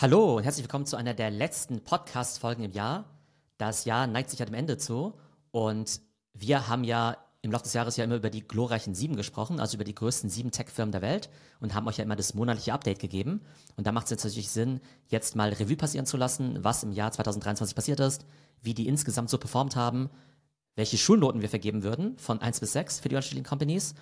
Hallo und herzlich willkommen zu einer der letzten Podcast-Folgen im Jahr. Das Jahr neigt sich ja dem Ende zu und wir haben ja im Laufe des Jahres ja immer über die glorreichen sieben gesprochen, also über die größten sieben Tech-Firmen der Welt und haben euch ja immer das monatliche Update gegeben. Und da macht es jetzt natürlich Sinn, jetzt mal Revue passieren zu lassen, was im Jahr 2023 passiert ist, wie die insgesamt so performt haben, welche Schulnoten wir vergeben würden von 1 bis 6 für die unterschiedlichen Companies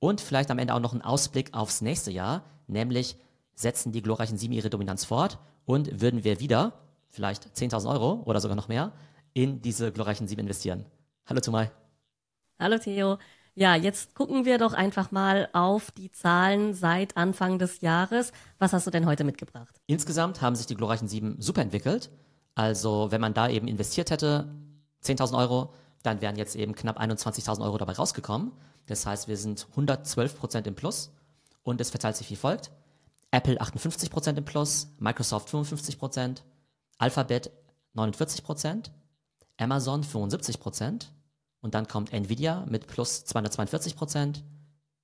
und vielleicht am Ende auch noch einen Ausblick aufs nächste Jahr, nämlich setzen die glorreichen Sieben ihre Dominanz fort und würden wir wieder, vielleicht 10.000 Euro oder sogar noch mehr, in diese glorreichen Sieben investieren. Hallo Tumai. Hallo Theo. Ja, jetzt gucken wir doch einfach mal auf die Zahlen seit Anfang des Jahres. Was hast du denn heute mitgebracht? Insgesamt haben sich die glorreichen Sieben super entwickelt. Also wenn man da eben investiert hätte, 10.000 Euro, dann wären jetzt eben knapp 21.000 Euro dabei rausgekommen. Das heißt, wir sind 112 Prozent im Plus und es verteilt sich wie folgt. Apple 58% im Plus, Microsoft 55%, Alphabet 49%, Amazon 75% und dann kommt Nvidia mit plus 242%,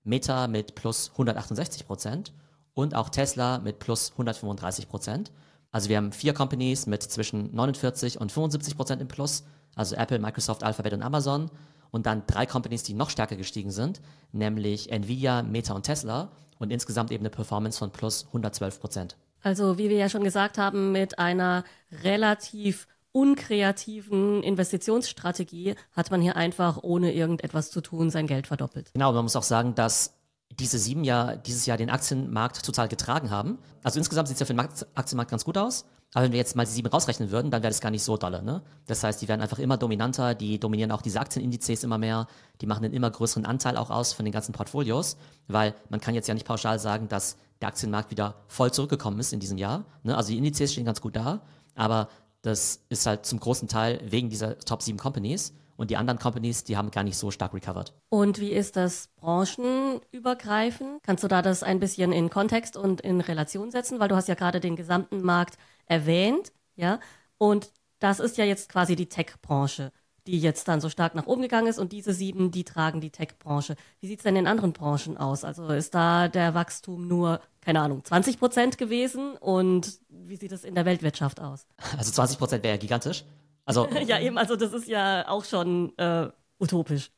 Meta mit plus 168% und auch Tesla mit plus 135%. Also wir haben vier Companies mit zwischen 49 und 75% im Plus, also Apple, Microsoft, Alphabet und Amazon und dann drei Companies, die noch stärker gestiegen sind, nämlich Nvidia, Meta und Tesla und insgesamt eben eine Performance von plus 112 Prozent. Also wie wir ja schon gesagt haben, mit einer relativ unkreativen Investitionsstrategie hat man hier einfach ohne irgendetwas zu tun sein Geld verdoppelt. Genau, man muss auch sagen, dass diese sieben ja dieses Jahr den Aktienmarkt total getragen haben. Also insgesamt sieht es ja für den Aktienmarkt ganz gut aus. Aber wenn wir jetzt mal die sieben rausrechnen würden, dann wäre das gar nicht so dolle. Ne? Das heißt, die werden einfach immer dominanter, die dominieren auch diese Aktienindizes immer mehr, die machen einen immer größeren Anteil auch aus von den ganzen Portfolios, weil man kann jetzt ja nicht pauschal sagen, dass der Aktienmarkt wieder voll zurückgekommen ist in diesem Jahr. Ne? Also die Indizes stehen ganz gut da, aber das ist halt zum großen Teil wegen dieser Top 7 Companies. Und die anderen Companies, die haben gar nicht so stark recovered. Und wie ist das branchenübergreifend? Kannst du da das ein bisschen in Kontext und in Relation setzen? Weil du hast ja gerade den gesamten Markt erwähnt, ja. Und das ist ja jetzt quasi die Tech-Branche, die jetzt dann so stark nach oben gegangen ist. Und diese sieben, die tragen die Tech-Branche. Wie sieht es denn in anderen Branchen aus? Also ist da der Wachstum nur, keine Ahnung, 20 Prozent gewesen? Und wie sieht es in der Weltwirtschaft aus? Also 20 Prozent wäre ja gigantisch. Also, ja, eben, also das ist ja auch schon äh, utopisch.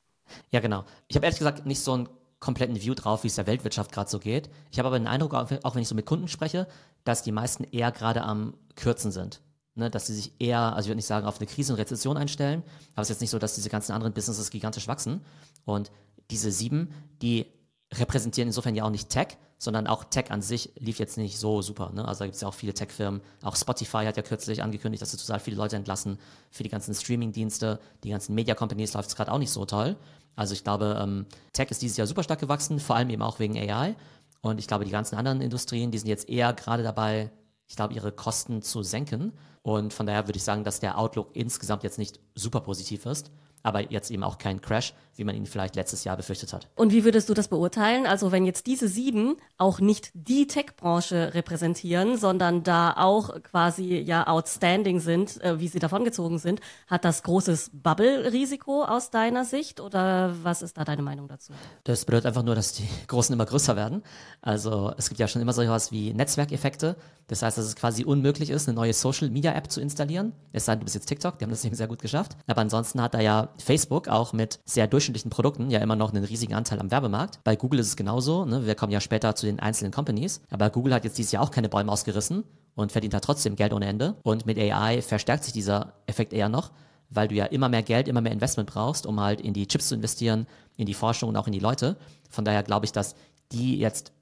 Ja, genau. Ich habe ehrlich gesagt nicht so einen kompletten View drauf, wie es der Weltwirtschaft gerade so geht. Ich habe aber den Eindruck, auch wenn ich so mit Kunden spreche, dass die meisten eher gerade am Kürzen sind. Ne, dass sie sich eher, also ich würde nicht sagen, auf eine Krise und Rezession einstellen, aber es ist jetzt nicht so, dass diese ganzen anderen Businesses gigantisch wachsen. Und diese sieben, die repräsentieren insofern ja auch nicht Tech, sondern auch Tech an sich lief jetzt nicht so super. Ne? Also da gibt es ja auch viele Tech-Firmen. Auch Spotify hat ja kürzlich angekündigt, dass sie total viele Leute entlassen für die ganzen Streaming-Dienste. Die ganzen Media-Companies läuft es gerade auch nicht so toll. Also ich glaube, ähm, Tech ist dieses Jahr super stark gewachsen, vor allem eben auch wegen AI. Und ich glaube, die ganzen anderen Industrien, die sind jetzt eher gerade dabei, ich glaube, ihre Kosten zu senken. Und von daher würde ich sagen, dass der Outlook insgesamt jetzt nicht super positiv ist aber jetzt eben auch kein Crash, wie man ihn vielleicht letztes Jahr befürchtet hat. Und wie würdest du das beurteilen? Also wenn jetzt diese sieben auch nicht die Tech-Branche repräsentieren, sondern da auch quasi ja outstanding sind, äh, wie sie davongezogen sind, hat das großes Bubble-Risiko aus deiner Sicht oder was ist da deine Meinung dazu? Das bedeutet einfach nur, dass die Großen immer größer werden. Also es gibt ja schon immer so etwas wie Netzwerkeffekte. Das heißt, dass es quasi unmöglich ist, eine neue Social-Media-App zu installieren. Es sei denn, du bist jetzt TikTok, die haben das eben sehr gut geschafft. Aber ansonsten hat da ja Facebook auch mit sehr durchschnittlichen Produkten ja immer noch einen riesigen Anteil am Werbemarkt. Bei Google ist es genauso. Ne? Wir kommen ja später zu den einzelnen Companies. Aber Google hat jetzt dieses Jahr auch keine Bäume ausgerissen und verdient da trotzdem Geld ohne Ende. Und mit AI verstärkt sich dieser Effekt eher noch, weil du ja immer mehr Geld, immer mehr Investment brauchst, um halt in die Chips zu investieren, in die Forschung und auch in die Leute. Von daher glaube ich, dass die jetzt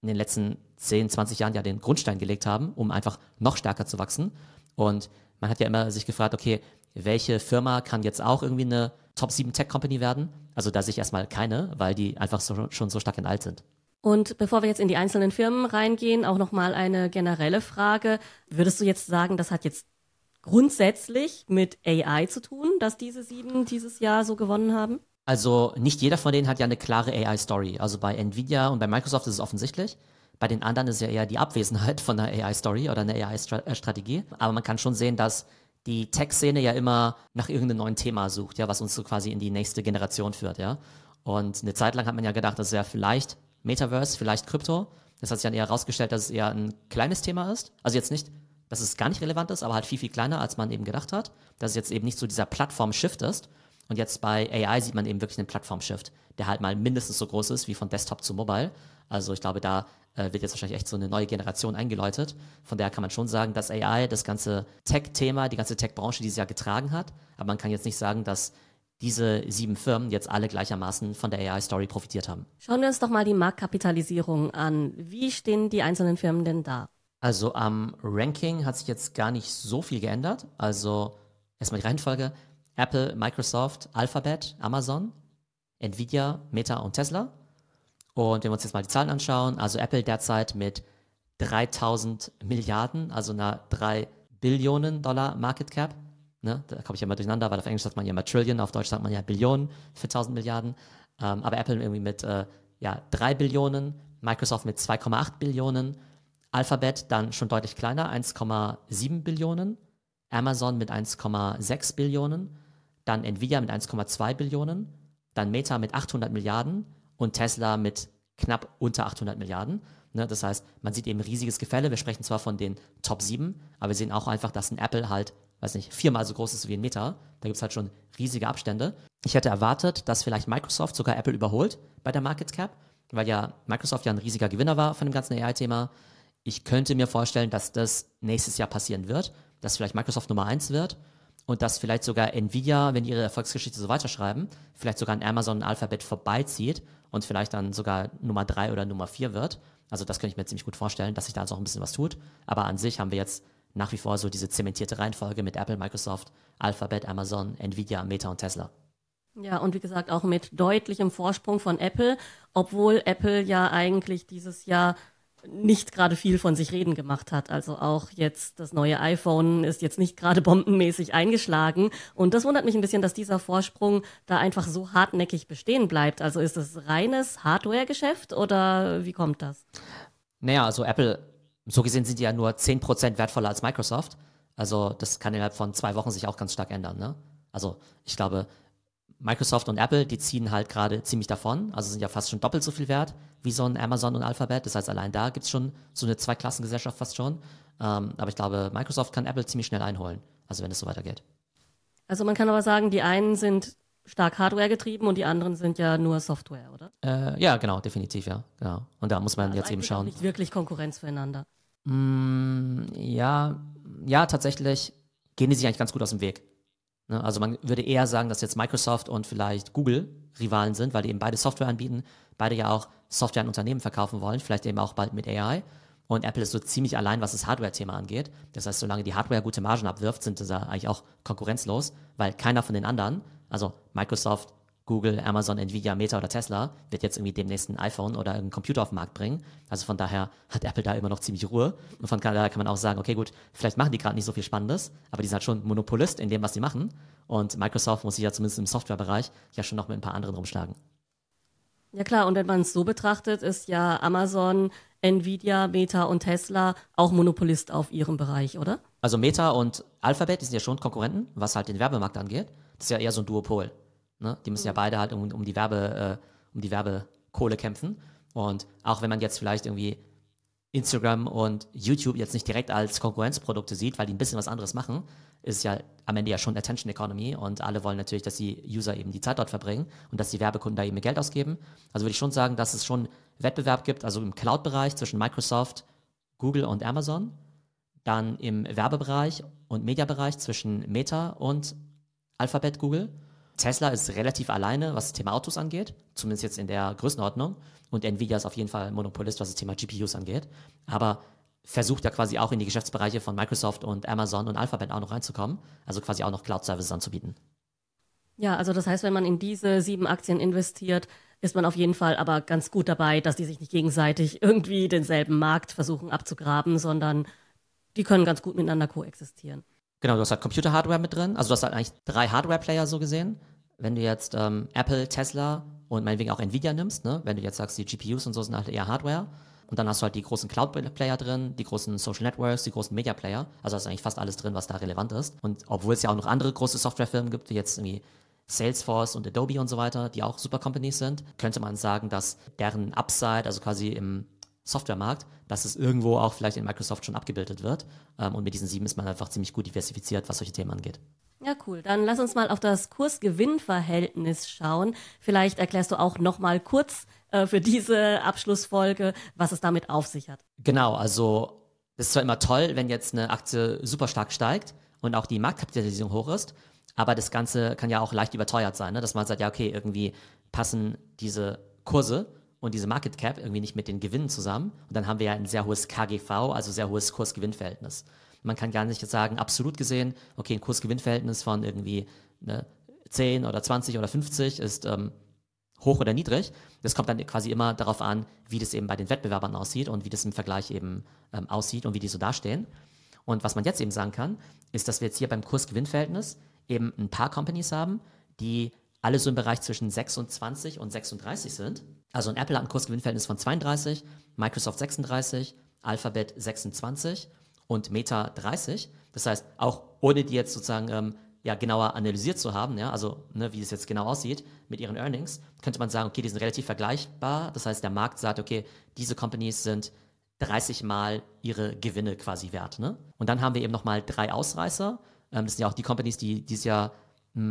in den letzten 10, 20 Jahren ja den Grundstein gelegt haben, um einfach noch stärker zu wachsen. Und man hat ja immer sich gefragt, okay, welche Firma kann jetzt auch irgendwie eine Top 7 Tech Company werden? Also da sehe ich erstmal keine, weil die einfach so, schon so stark enteilt sind. Und bevor wir jetzt in die einzelnen Firmen reingehen, auch nochmal eine generelle Frage. Würdest du jetzt sagen, das hat jetzt grundsätzlich mit AI zu tun, dass diese sieben dieses Jahr so gewonnen haben? Also nicht jeder von denen hat ja eine klare AI-Story. Also bei Nvidia und bei Microsoft ist es offensichtlich. Bei den anderen ist ja eher die Abwesenheit von einer AI-Story oder einer AI-Strategie. Aber man kann schon sehen, dass die Tech-Szene ja immer nach irgendeinem neuen Thema sucht, ja, was uns so quasi in die nächste Generation führt, ja. Und eine Zeit lang hat man ja gedacht, das wäre vielleicht Metaverse, vielleicht Krypto. Das hat sich dann eher herausgestellt, dass es eher ein kleines Thema ist. Also jetzt nicht dass es gar nicht relevant ist, aber halt viel, viel kleiner, als man eben gedacht hat. Dass es jetzt eben nicht so dieser Plattform-Shift ist. Und jetzt bei AI sieht man eben wirklich einen Plattform-Shift, der halt mal mindestens so groß ist wie von Desktop zu Mobile. Also ich glaube, da äh, wird jetzt wahrscheinlich echt so eine neue Generation eingeläutet. Von daher kann man schon sagen, dass AI das ganze Tech-Thema, die ganze Tech-Branche dieses Jahr getragen hat. Aber man kann jetzt nicht sagen, dass diese sieben Firmen jetzt alle gleichermaßen von der AI-Story profitiert haben. Schauen wir uns doch mal die Marktkapitalisierung an. Wie stehen die einzelnen Firmen denn da? Also am Ranking hat sich jetzt gar nicht so viel geändert. Also erstmal die Reihenfolge. Apple, Microsoft, Alphabet, Amazon, Nvidia, Meta und Tesla. Und wenn wir uns jetzt mal die Zahlen anschauen, also Apple derzeit mit 3000 Milliarden, also einer 3 Billionen Dollar Market Cap. Ne? Da komme ich ja immer durcheinander, weil auf Englisch sagt man ja immer Trillion, auf Deutsch sagt man ja Billionen für 1000 Milliarden. Ähm, aber Apple irgendwie mit äh, ja, 3 Billionen, Microsoft mit 2,8 Billionen, Alphabet dann schon deutlich kleiner, 1,7 Billionen, Amazon mit 1,6 Billionen, dann Nvidia mit 1,2 Billionen, dann Meta mit 800 Milliarden und Tesla mit knapp unter 800 Milliarden. Ne, das heißt, man sieht eben riesiges Gefälle. Wir sprechen zwar von den Top 7, aber wir sehen auch einfach, dass ein Apple halt, weiß nicht, viermal so groß ist wie ein Meta. Da gibt es halt schon riesige Abstände. Ich hätte erwartet, dass vielleicht Microsoft sogar Apple überholt bei der Market Cap, weil ja Microsoft ja ein riesiger Gewinner war von dem ganzen AI-Thema. Ich könnte mir vorstellen, dass das nächstes Jahr passieren wird, dass vielleicht Microsoft Nummer 1 wird und dass vielleicht sogar Nvidia, wenn die ihre Erfolgsgeschichte so weiterschreiben, vielleicht sogar an Amazon Alphabet vorbeizieht und vielleicht dann sogar Nummer 3 oder Nummer 4 wird. Also das könnte ich mir ziemlich gut vorstellen, dass sich da also auch ein bisschen was tut. Aber an sich haben wir jetzt nach wie vor so diese zementierte Reihenfolge mit Apple, Microsoft, Alphabet, Amazon, Nvidia, Meta und Tesla. Ja, und wie gesagt, auch mit deutlichem Vorsprung von Apple, obwohl Apple ja eigentlich dieses Jahr nicht gerade viel von sich reden gemacht hat. Also auch jetzt das neue iPhone ist jetzt nicht gerade bombenmäßig eingeschlagen. Und das wundert mich ein bisschen, dass dieser Vorsprung da einfach so hartnäckig bestehen bleibt. Also ist es reines Hardware-Geschäft oder wie kommt das? Naja, also Apple, so gesehen sind die ja nur 10% wertvoller als Microsoft. Also das kann innerhalb von zwei Wochen sich auch ganz stark ändern. Ne? Also ich glaube, Microsoft und Apple, die ziehen halt gerade ziemlich davon, also sind ja fast schon doppelt so viel wert wie so ein Amazon und Alphabet. Das heißt, allein da gibt es schon so eine Zweiklassengesellschaft fast schon. Ähm, aber ich glaube, Microsoft kann Apple ziemlich schnell einholen, also wenn es so weitergeht. Also man kann aber sagen, die einen sind stark Hardware getrieben und die anderen sind ja nur Software, oder? Äh, ja, genau, definitiv, ja. Genau. Und da muss man also jetzt eben schauen. Nicht wirklich Konkurrenz füreinander. Mm, ja, ja, tatsächlich gehen die sich eigentlich ganz gut aus dem Weg. Ne? Also man würde eher sagen, dass jetzt Microsoft und vielleicht Google Rivalen sind, weil die eben beide Software anbieten, beide ja auch Software an Unternehmen verkaufen wollen, vielleicht eben auch bald mit AI. Und Apple ist so ziemlich allein, was das Hardware-Thema angeht. Das heißt, solange die Hardware gute Margen abwirft, sind sie eigentlich auch konkurrenzlos, weil keiner von den anderen, also Microsoft, Google, Amazon, Nvidia, Meta oder Tesla wird jetzt irgendwie demnächst ein iPhone oder einen Computer auf den Markt bringen. Also von daher hat Apple da immer noch ziemlich Ruhe. Und von daher kann man auch sagen, okay, gut, vielleicht machen die gerade nicht so viel Spannendes, aber die sind halt schon Monopolist in dem, was sie machen. Und Microsoft muss sich ja zumindest im Softwarebereich ja schon noch mit ein paar anderen rumschlagen. Ja klar, und wenn man es so betrachtet, ist ja Amazon, Nvidia, Meta und Tesla auch Monopolist auf ihrem Bereich, oder? Also Meta und Alphabet, die sind ja schon Konkurrenten, was halt den Werbemarkt angeht. Das ist ja eher so ein Duopol. Ne? Die müssen ja beide halt um, um die Werbe, äh, um die Werbekohle kämpfen. Und auch wenn man jetzt vielleicht irgendwie Instagram und YouTube jetzt nicht direkt als Konkurrenzprodukte sieht, weil die ein bisschen was anderes machen, ist ja am Ende ja schon Attention Economy und alle wollen natürlich, dass die User eben die Zeit dort verbringen und dass die Werbekunden da eben ihr Geld ausgeben. Also würde ich schon sagen, dass es schon Wettbewerb gibt, also im Cloud-Bereich zwischen Microsoft, Google und Amazon, dann im Werbebereich und Mediabereich zwischen Meta und Alphabet Google Tesla ist relativ alleine, was das Thema Autos angeht, zumindest jetzt in der Größenordnung. Und Nvidia ist auf jeden Fall Monopolist, was das Thema GPUs angeht. Aber versucht ja quasi auch in die Geschäftsbereiche von Microsoft und Amazon und Alphabet auch noch reinzukommen. Also quasi auch noch Cloud-Services anzubieten. Ja, also das heißt, wenn man in diese sieben Aktien investiert, ist man auf jeden Fall aber ganz gut dabei, dass die sich nicht gegenseitig irgendwie denselben Markt versuchen abzugraben, sondern die können ganz gut miteinander koexistieren. Genau, du hast halt Computer-Hardware mit drin. Also du hast halt eigentlich drei Hardware-Player so gesehen. Wenn du jetzt ähm, Apple, Tesla und meinetwegen auch Nvidia nimmst, ne? wenn du jetzt sagst, die GPUs und so sind halt eher Hardware. Und dann hast du halt die großen Cloud-Player drin, die großen Social Networks, die großen Media-Player. Also hast du eigentlich fast alles drin, was da relevant ist. Und obwohl es ja auch noch andere große Softwarefirmen gibt, wie jetzt irgendwie Salesforce und Adobe und so weiter, die auch super Companies sind, könnte man sagen, dass deren Upside, also quasi im Softwaremarkt, dass es irgendwo auch vielleicht in Microsoft schon abgebildet wird. Ähm, und mit diesen sieben ist man einfach ziemlich gut diversifiziert, was solche Themen angeht. Ja, cool. Dann lass uns mal auf das Kurs-Gewinn-Verhältnis schauen. Vielleicht erklärst du auch noch mal kurz äh, für diese Abschlussfolge, was es damit auf sich hat. Genau, also das ist zwar immer toll, wenn jetzt eine Aktie super stark steigt und auch die Marktkapitalisierung hoch ist, aber das Ganze kann ja auch leicht überteuert sein, ne? dass man sagt, ja, okay, irgendwie passen diese Kurse und diese Market Cap irgendwie nicht mit den Gewinnen zusammen. Und dann haben wir ja ein sehr hohes KGV, also sehr hohes Kurs-Gewinn-Verhältnis. Man kann gar nicht sagen, absolut gesehen, okay, ein Kurs-Gewinn-Verhältnis von irgendwie ne, 10 oder 20 oder 50 ist ähm, hoch oder niedrig. Das kommt dann quasi immer darauf an, wie das eben bei den Wettbewerbern aussieht und wie das im Vergleich eben ähm, aussieht und wie die so dastehen. Und was man jetzt eben sagen kann, ist, dass wir jetzt hier beim Kurs-Gewinn-Verhältnis eben ein paar Companies haben, die alle so im Bereich zwischen 26 und 36 sind. Also ein Apple hat ein Kursgewinnverhältnis von 32, Microsoft 36, Alphabet 26 und Meta 30. Das heißt, auch ohne die jetzt sozusagen ähm, ja, genauer analysiert zu haben, ja, also ne, wie es jetzt genau aussieht mit ihren Earnings, könnte man sagen, okay, die sind relativ vergleichbar. Das heißt, der Markt sagt, okay, diese Companies sind 30 Mal ihre Gewinne quasi wert. Ne? Und dann haben wir eben nochmal drei Ausreißer. Ähm, das sind ja auch die Companies, die dieses Jahr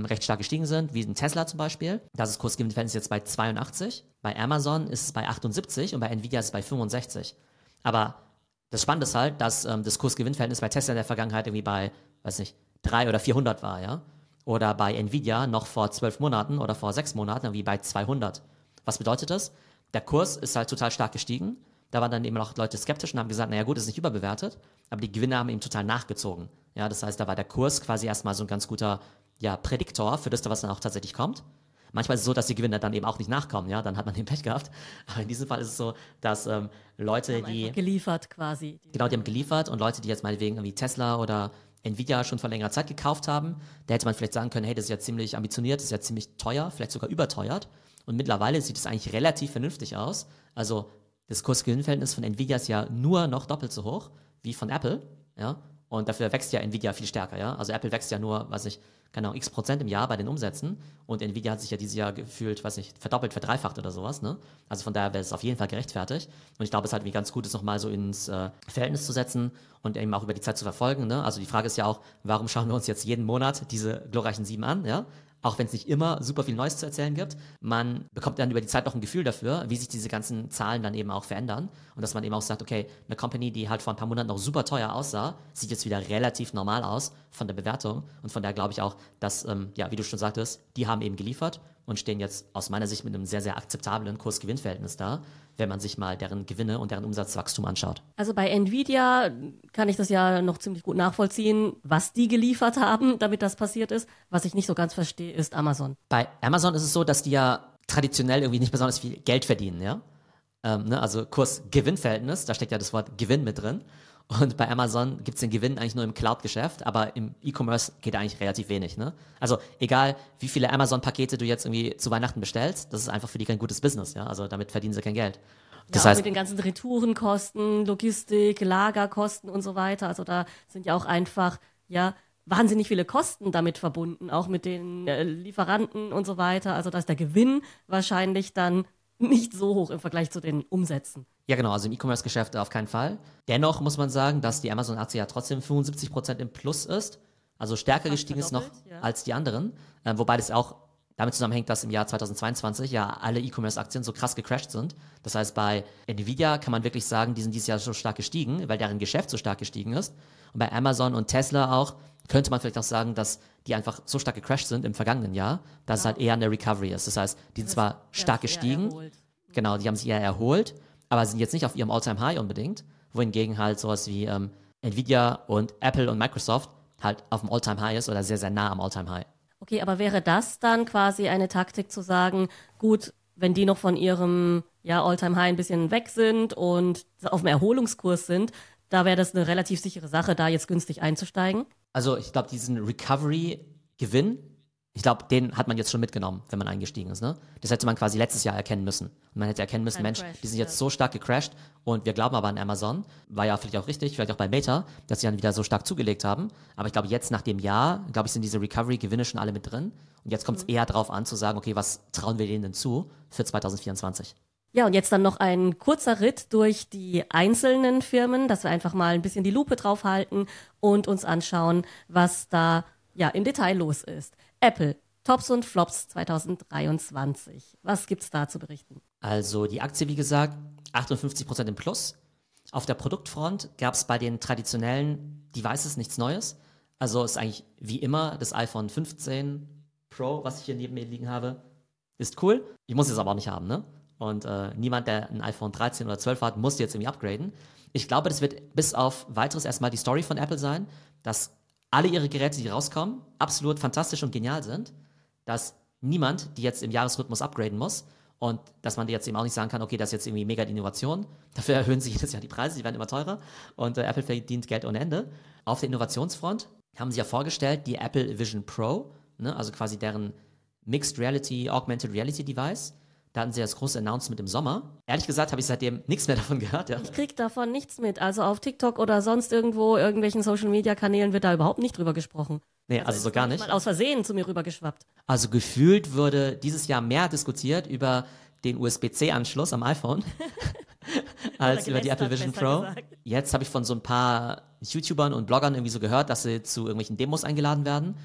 recht stark gestiegen sind, wie ein Tesla zum Beispiel. Das ist Kursgewinnverhältnis jetzt bei 82. Bei Amazon ist es bei 78 und bei Nvidia ist es bei 65. Aber das Spannende ist halt, dass ähm, das Kursgewinnverhältnis bei Tesla in der Vergangenheit irgendwie bei, weiß nicht, 3 oder 400 war, ja. Oder bei Nvidia noch vor zwölf Monaten oder vor sechs Monaten irgendwie bei 200. Was bedeutet das? Der Kurs ist halt total stark gestiegen. Da waren dann eben auch Leute skeptisch und haben gesagt, naja gut, ist nicht überbewertet, aber die Gewinne haben eben total nachgezogen. Ja, das heißt, da war der Kurs quasi erstmal so ein ganz guter ja, Prädiktor für das, was dann auch tatsächlich kommt. Manchmal ist es so, dass die Gewinner dann eben auch nicht nachkommen, ja, dann hat man den Pech gehabt. Aber in diesem Fall ist es so, dass ähm, Leute, die. die geliefert quasi. Genau, die haben geliefert und Leute, die jetzt meinetwegen irgendwie Tesla oder Nvidia schon vor längerer Zeit gekauft haben, da hätte man vielleicht sagen können, hey, das ist ja ziemlich ambitioniert, das ist ja ziemlich teuer, vielleicht sogar überteuert. Und mittlerweile sieht es eigentlich relativ vernünftig aus. Also das Kurs-Gewinn-Verhältnis von Nvidia ist ja nur noch doppelt so hoch wie von Apple, ja. Und dafür wächst ja Nvidia viel stärker, ja. Also Apple wächst ja nur, weiß ich, keine Ahnung, x Prozent im Jahr bei den Umsätzen. Und Nvidia hat sich ja dieses Jahr gefühlt, weiß nicht, verdoppelt, verdreifacht oder sowas, ne? Also von daher wäre es auf jeden Fall gerechtfertigt. Und ich glaube, es ist halt wie ganz gut, es nochmal so ins äh, Verhältnis zu setzen und eben auch über die Zeit zu verfolgen, ne? Also die Frage ist ja auch, warum schauen wir uns jetzt jeden Monat diese glorreichen sieben an, ja? Auch wenn es nicht immer super viel Neues zu erzählen gibt, man bekommt dann über die Zeit noch ein Gefühl dafür, wie sich diese ganzen Zahlen dann eben auch verändern. Und dass man eben auch sagt, okay, eine Company, die halt vor ein paar Monaten noch super teuer aussah, sieht jetzt wieder relativ normal aus von der Bewertung. Und von daher glaube ich auch, dass, ähm, ja, wie du schon sagtest, die haben eben geliefert und stehen jetzt aus meiner Sicht mit einem sehr, sehr akzeptablen Kurs-Gewinn-Verhältnis da, wenn man sich mal deren Gewinne und deren Umsatzwachstum anschaut. Also bei Nvidia kann ich das ja noch ziemlich gut nachvollziehen, was die geliefert haben, damit das passiert ist. Was ich nicht so ganz verstehe, ist Amazon. Bei Amazon ist es so, dass die ja traditionell irgendwie nicht besonders viel Geld verdienen, ja. Ähm, ne? Also Kurs-Gewinn-Verhältnis, da steckt ja das Wort Gewinn mit drin. Und bei Amazon gibt es den Gewinn eigentlich nur im Cloud-Geschäft, aber im E-Commerce geht eigentlich relativ wenig. Ne? Also egal, wie viele Amazon-Pakete du jetzt irgendwie zu Weihnachten bestellst, das ist einfach für die kein gutes Business. Ja? Also damit verdienen sie kein Geld. Das ja, heißt, mit den ganzen Retourenkosten, Logistik, Lagerkosten und so weiter. Also da sind ja auch einfach, ja, wahnsinnig viele Kosten damit verbunden, auch mit den äh, Lieferanten und so weiter. Also da ist der Gewinn wahrscheinlich dann nicht so hoch im Vergleich zu den Umsätzen. Ja, genau, also im E-Commerce-Geschäft auf keinen Fall. Dennoch muss man sagen, dass die Amazon-Aktie ja trotzdem 75% im Plus ist, also stärker gestiegen ist noch ja. als die anderen, äh, wobei das auch damit zusammenhängt, dass im Jahr 2022 ja alle E-Commerce-Aktien so krass gecrashed sind. Das heißt, bei Nvidia kann man wirklich sagen, die sind dieses Jahr so stark gestiegen, weil deren Geschäft so stark gestiegen ist. Und bei Amazon und Tesla auch könnte man vielleicht auch sagen, dass die einfach so stark gecrashed sind im vergangenen Jahr, dass ja. es halt eher eine Recovery ist. Das heißt, die sind zwar stark gestiegen, genau, die haben sich eher erholt, aber sind jetzt nicht auf ihrem All-Time High unbedingt, wohingegen halt sowas wie ähm, Nvidia und Apple und Microsoft halt auf dem All-Time High ist oder sehr, sehr nah am All-Time High. Okay, aber wäre das dann quasi eine Taktik zu sagen, gut, wenn die noch von ihrem ja, All-Time High ein bisschen weg sind und auf dem Erholungskurs sind, da wäre das eine relativ sichere Sache, da jetzt günstig einzusteigen? Also ich glaube, diesen Recovery-Gewinn, ich glaube, den hat man jetzt schon mitgenommen, wenn man eingestiegen ist. Ne? Das hätte man quasi letztes Jahr erkennen müssen. Und man hätte erkennen müssen, Mensch, Crash, die sind jetzt ja. so stark gecrashed und wir glauben aber an Amazon. War ja vielleicht auch richtig, vielleicht auch bei Meta, dass sie dann wieder so stark zugelegt haben. Aber ich glaube, jetzt nach dem Jahr, glaube ich, sind diese Recovery-Gewinne schon alle mit drin. Und jetzt kommt es mhm. eher darauf an, zu sagen, okay, was trauen wir denen denn zu für 2024? Ja, und jetzt dann noch ein kurzer Ritt durch die einzelnen Firmen, dass wir einfach mal ein bisschen die Lupe draufhalten und uns anschauen, was da ja im Detail los ist. Apple, Tops und Flops 2023. Was gibt's da zu berichten? Also die Aktie, wie gesagt, 58% im Plus. Auf der Produktfront gab es bei den traditionellen Devices nichts Neues. Also ist eigentlich wie immer das iPhone 15 Pro, was ich hier neben mir liegen habe, ist cool. Ich muss es aber auch nicht haben, ne? Und äh, niemand, der ein iPhone 13 oder 12 hat, muss jetzt irgendwie upgraden. Ich glaube, das wird bis auf weiteres erstmal die Story von Apple sein, dass alle ihre Geräte, die rauskommen, absolut fantastisch und genial sind, dass niemand die jetzt im Jahresrhythmus upgraden muss und dass man jetzt eben auch nicht sagen kann, okay, das ist jetzt irgendwie mega die Innovation. Dafür erhöhen sich jedes Jahr die Preise, die werden immer teurer und äh, Apple verdient Geld ohne Ende. Auf der Innovationsfront haben sie ja vorgestellt die Apple Vision Pro, ne, also quasi deren Mixed Reality, Augmented Reality Device. Da hatten sie das große Announcement im Sommer. Ehrlich gesagt habe ich seitdem nichts mehr davon gehört. Ja. Ich krieg davon nichts mit. Also auf TikTok oder sonst irgendwo, irgendwelchen Social Media Kanälen wird da überhaupt nicht drüber gesprochen. Nee, also, also so gar nicht. Mal aus Versehen zu mir rübergeschwappt. Also gefühlt wurde dieses Jahr mehr diskutiert über den USB-C-Anschluss am iPhone als über die Apple Vision Pro. Gesagt. Jetzt habe ich von so ein paar YouTubern und Bloggern irgendwie so gehört, dass sie zu irgendwelchen Demos eingeladen werden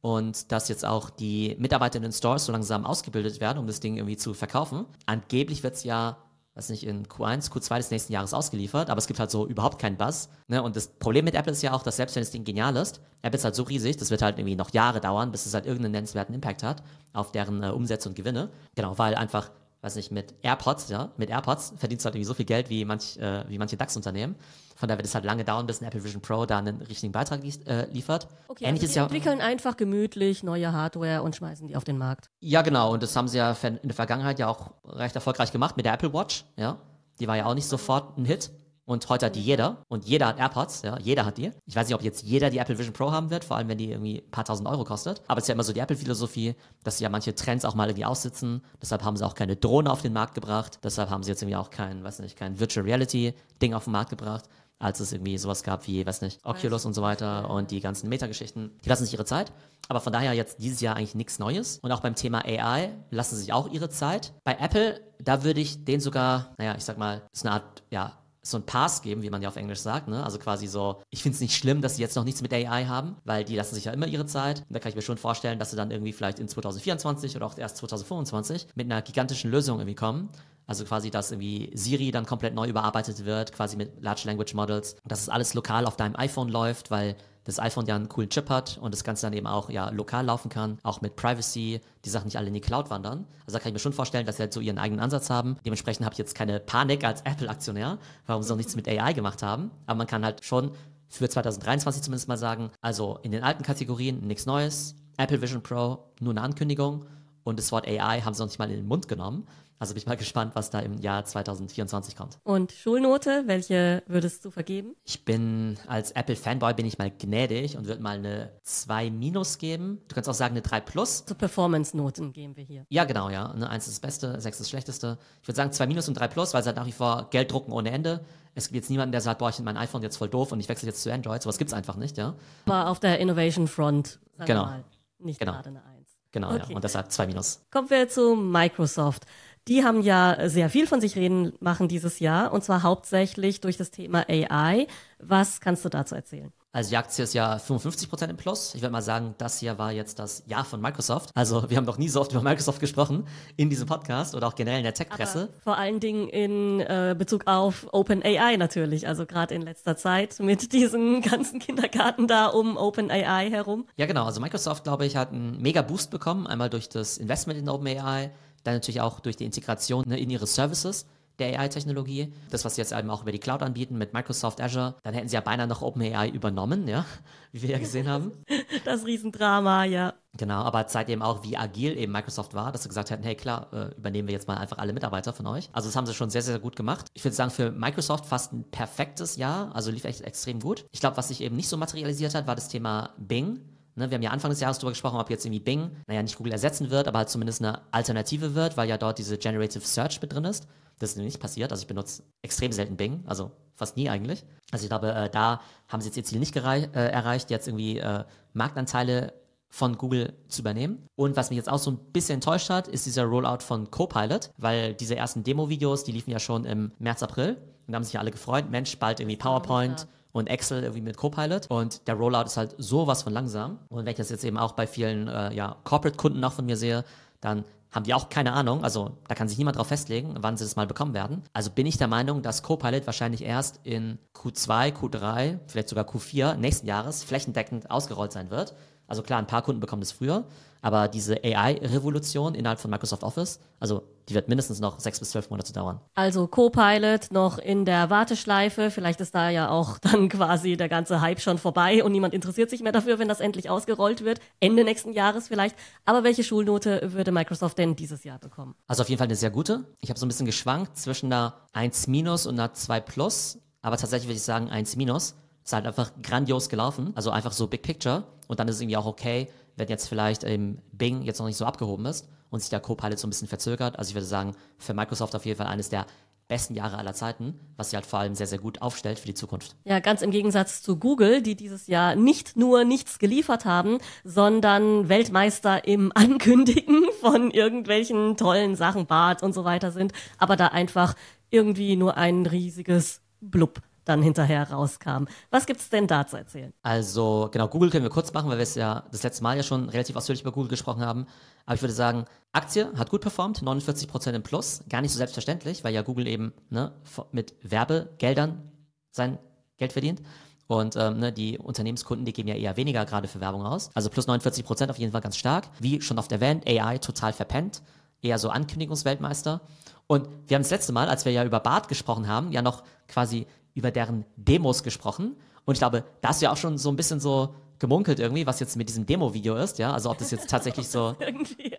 und dass jetzt auch die Mitarbeiter in den Stores so langsam ausgebildet werden, um das Ding irgendwie zu verkaufen. Angeblich wird es ja, weiß nicht, in Q1, Q2 des nächsten Jahres ausgeliefert, aber es gibt halt so überhaupt keinen Buzz. Ne? Und das Problem mit Apple ist ja auch, dass selbst wenn das Ding genial ist, Apple ist halt so riesig, das wird halt irgendwie noch Jahre dauern, bis es halt irgendeinen nennenswerten Impact hat auf deren äh, Umsätze und Gewinne. Genau, weil einfach weiß nicht, mit AirPods, ja, mit AirPods verdienst du halt irgendwie so viel Geld wie, manch, äh, wie manche DAX-Unternehmen. Von daher wird es halt lange dauern, bis ein Apple Vision Pro da einen richtigen Beitrag li äh, liefert. Okay, Ähnlich also die entwickeln einfach gemütlich neue Hardware und schmeißen die auf den Markt. Ja, genau. Und das haben sie ja in der Vergangenheit ja auch recht erfolgreich gemacht mit der Apple Watch, ja. Die war ja auch nicht sofort ein Hit. Und heute hat die jeder. Und jeder hat AirPods, ja, jeder hat die. Ich weiß nicht, ob jetzt jeder die Apple Vision Pro haben wird, vor allem wenn die irgendwie ein paar tausend Euro kostet. Aber es ist ja immer so die Apple-Philosophie, dass sie ja manche Trends auch mal irgendwie aussitzen. Deshalb haben sie auch keine Drohne auf den Markt gebracht. Deshalb haben sie jetzt irgendwie auch kein, weiß nicht, kein Virtual Reality-Ding auf den Markt gebracht als es irgendwie sowas gab wie, weiß nicht, Oculus und so weiter und die ganzen Meta-Geschichten, die lassen sich ihre Zeit. Aber von daher jetzt dieses Jahr eigentlich nichts Neues. Und auch beim Thema AI lassen sie sich auch ihre Zeit. Bei Apple, da würde ich den sogar, naja, ich sag mal, ist eine Art, ja, so ein Pass geben, wie man ja auf Englisch sagt. Ne? Also quasi so, ich finde es nicht schlimm, dass sie jetzt noch nichts mit AI haben, weil die lassen sich ja immer ihre Zeit. Und da kann ich mir schon vorstellen, dass sie dann irgendwie vielleicht in 2024 oder auch erst 2025 mit einer gigantischen Lösung irgendwie kommen. Also quasi, dass irgendwie Siri dann komplett neu überarbeitet wird, quasi mit Large Language Models. Dass es alles lokal auf deinem iPhone läuft, weil das iPhone ja einen coolen Chip hat und das Ganze dann eben auch ja lokal laufen kann, auch mit Privacy, die Sachen nicht alle in die Cloud wandern. Also da kann ich mir schon vorstellen, dass sie halt so ihren eigenen Ansatz haben. Dementsprechend habe ich jetzt keine Panik als Apple-Aktionär, warum sie noch nichts mit AI gemacht haben. Aber man kann halt schon für 2023 zumindest mal sagen, also in den alten Kategorien nichts Neues. Apple Vision Pro nur eine Ankündigung und das Wort AI haben sie noch nicht mal in den Mund genommen. Also bin ich mal gespannt, was da im Jahr 2024 kommt. Und Schulnote, welche würdest du vergeben? Ich bin als Apple-Fanboy bin ich mal gnädig und würde mal eine 2 minus geben. Du kannst auch sagen eine 3 plus. So Performance-Noten geben wir hier. Ja, genau, ja. Eine 1 ist das Beste, 6 ist das Schlechteste. Ich würde sagen 2 minus und 3 plus, weil es halt nach wie vor Geld drucken ohne Ende. Es gibt jetzt niemanden, der sagt, boah, ich finde mein iPhone jetzt voll doof und ich wechsle jetzt zu Android. Sowas gibt es einfach nicht, ja. Aber auf der Innovation Front, sagen genau. wir mal, nicht genau. gerade eine 1. Genau, okay. ja. Und deshalb 2 minus. Kommen wir zu Microsoft. Die haben ja sehr viel von sich reden machen dieses Jahr und zwar hauptsächlich durch das Thema AI. Was kannst du dazu erzählen? Also die Aktie ist ja 55% im Plus. Ich würde mal sagen, das hier war jetzt das Jahr von Microsoft. Also wir haben noch nie so oft über Microsoft gesprochen in diesem Podcast oder auch generell in der Tech-Presse. Vor allen Dingen in äh, Bezug auf OpenAI natürlich. Also gerade in letzter Zeit mit diesem ganzen Kindergarten da um OpenAI herum. Ja genau, also Microsoft, glaube ich, hat einen mega Boost bekommen. Einmal durch das Investment in OpenAI dann natürlich auch durch die Integration ne, in ihre Services der AI-Technologie. Das, was sie jetzt eben auch über die Cloud anbieten mit Microsoft Azure, dann hätten sie ja beinahe noch OpenAI übernommen, ja, wie wir ja gesehen haben. Das Riesendrama, ja. Genau, aber zeigt eben auch, wie agil eben Microsoft war, dass sie gesagt hätten, hey klar, äh, übernehmen wir jetzt mal einfach alle Mitarbeiter von euch. Also das haben sie schon sehr, sehr gut gemacht. Ich würde sagen, für Microsoft fast ein perfektes Jahr, also lief echt extrem gut. Ich glaube, was sich eben nicht so materialisiert hat, war das Thema Bing. Ne, wir haben ja Anfang des Jahres darüber gesprochen, ob jetzt irgendwie Bing, naja, nicht Google ersetzen wird, aber halt zumindest eine Alternative wird, weil ja dort diese Generative Search mit drin ist. Das ist nämlich nicht passiert. Also ich benutze extrem selten Bing, also fast nie eigentlich. Also ich glaube, äh, da haben sie jetzt ihr Ziel nicht äh, erreicht, jetzt irgendwie äh, Marktanteile von Google zu übernehmen. Und was mich jetzt auch so ein bisschen enttäuscht hat, ist dieser Rollout von Copilot, weil diese ersten Demo-Videos, die liefen ja schon im März, April. Und da haben sich ja alle gefreut, Mensch, bald irgendwie PowerPoint. Und Excel irgendwie mit Copilot. Und der Rollout ist halt sowas von langsam. Und wenn ich das jetzt eben auch bei vielen äh, ja, Corporate-Kunden auch von mir sehe, dann haben die auch keine Ahnung. Also da kann sich niemand drauf festlegen, wann sie das mal bekommen werden. Also bin ich der Meinung, dass Copilot wahrscheinlich erst in Q2, Q3, vielleicht sogar Q4 nächsten Jahres flächendeckend ausgerollt sein wird. Also klar, ein paar Kunden bekommen das früher, aber diese AI-Revolution innerhalb von Microsoft Office, also die wird mindestens noch sechs bis zwölf Monate dauern. Also Copilot noch in der Warteschleife. Vielleicht ist da ja auch dann quasi der ganze Hype schon vorbei und niemand interessiert sich mehr dafür, wenn das endlich ausgerollt wird. Ende nächsten Jahres vielleicht. Aber welche Schulnote würde Microsoft denn dieses Jahr bekommen? Also auf jeden Fall eine sehr gute. Ich habe so ein bisschen geschwankt zwischen einer 1 minus und einer 2 plus. Aber tatsächlich würde ich sagen 1 minus ist halt einfach grandios gelaufen. Also einfach so Big Picture. Und dann ist es irgendwie auch okay, wenn jetzt vielleicht im Bing jetzt noch nicht so abgehoben ist und sich der Copilot so ein bisschen verzögert. Also ich würde sagen, für Microsoft auf jeden Fall eines der besten Jahre aller Zeiten, was sie halt vor allem sehr, sehr gut aufstellt für die Zukunft. Ja, ganz im Gegensatz zu Google, die dieses Jahr nicht nur nichts geliefert haben, sondern Weltmeister im Ankündigen von irgendwelchen tollen Sachen, Bart und so weiter sind, aber da einfach irgendwie nur ein riesiges Blub dann hinterher rauskam. Was gibt es denn da zu erzählen? Also, genau, Google können wir kurz machen, weil wir es ja das letzte Mal ja schon relativ ausführlich über Google gesprochen haben. Aber ich würde sagen, Aktie hat gut performt, 49% im Plus. Gar nicht so selbstverständlich, weil ja Google eben ne, mit Werbegeldern sein Geld verdient. Und ähm, ne, die Unternehmenskunden, die geben ja eher weniger gerade für Werbung aus. Also plus 49 Prozent auf jeden Fall ganz stark. Wie schon oft erwähnt, AI total verpennt. Eher so Ankündigungsweltmeister. Und wir haben das letzte Mal, als wir ja über Bart gesprochen haben, ja noch quasi über deren Demos gesprochen. Und ich glaube, da hast du ja auch schon so ein bisschen so gemunkelt irgendwie, was jetzt mit diesem Demo-Video ist, ja? Also ob das jetzt tatsächlich so. irgendwie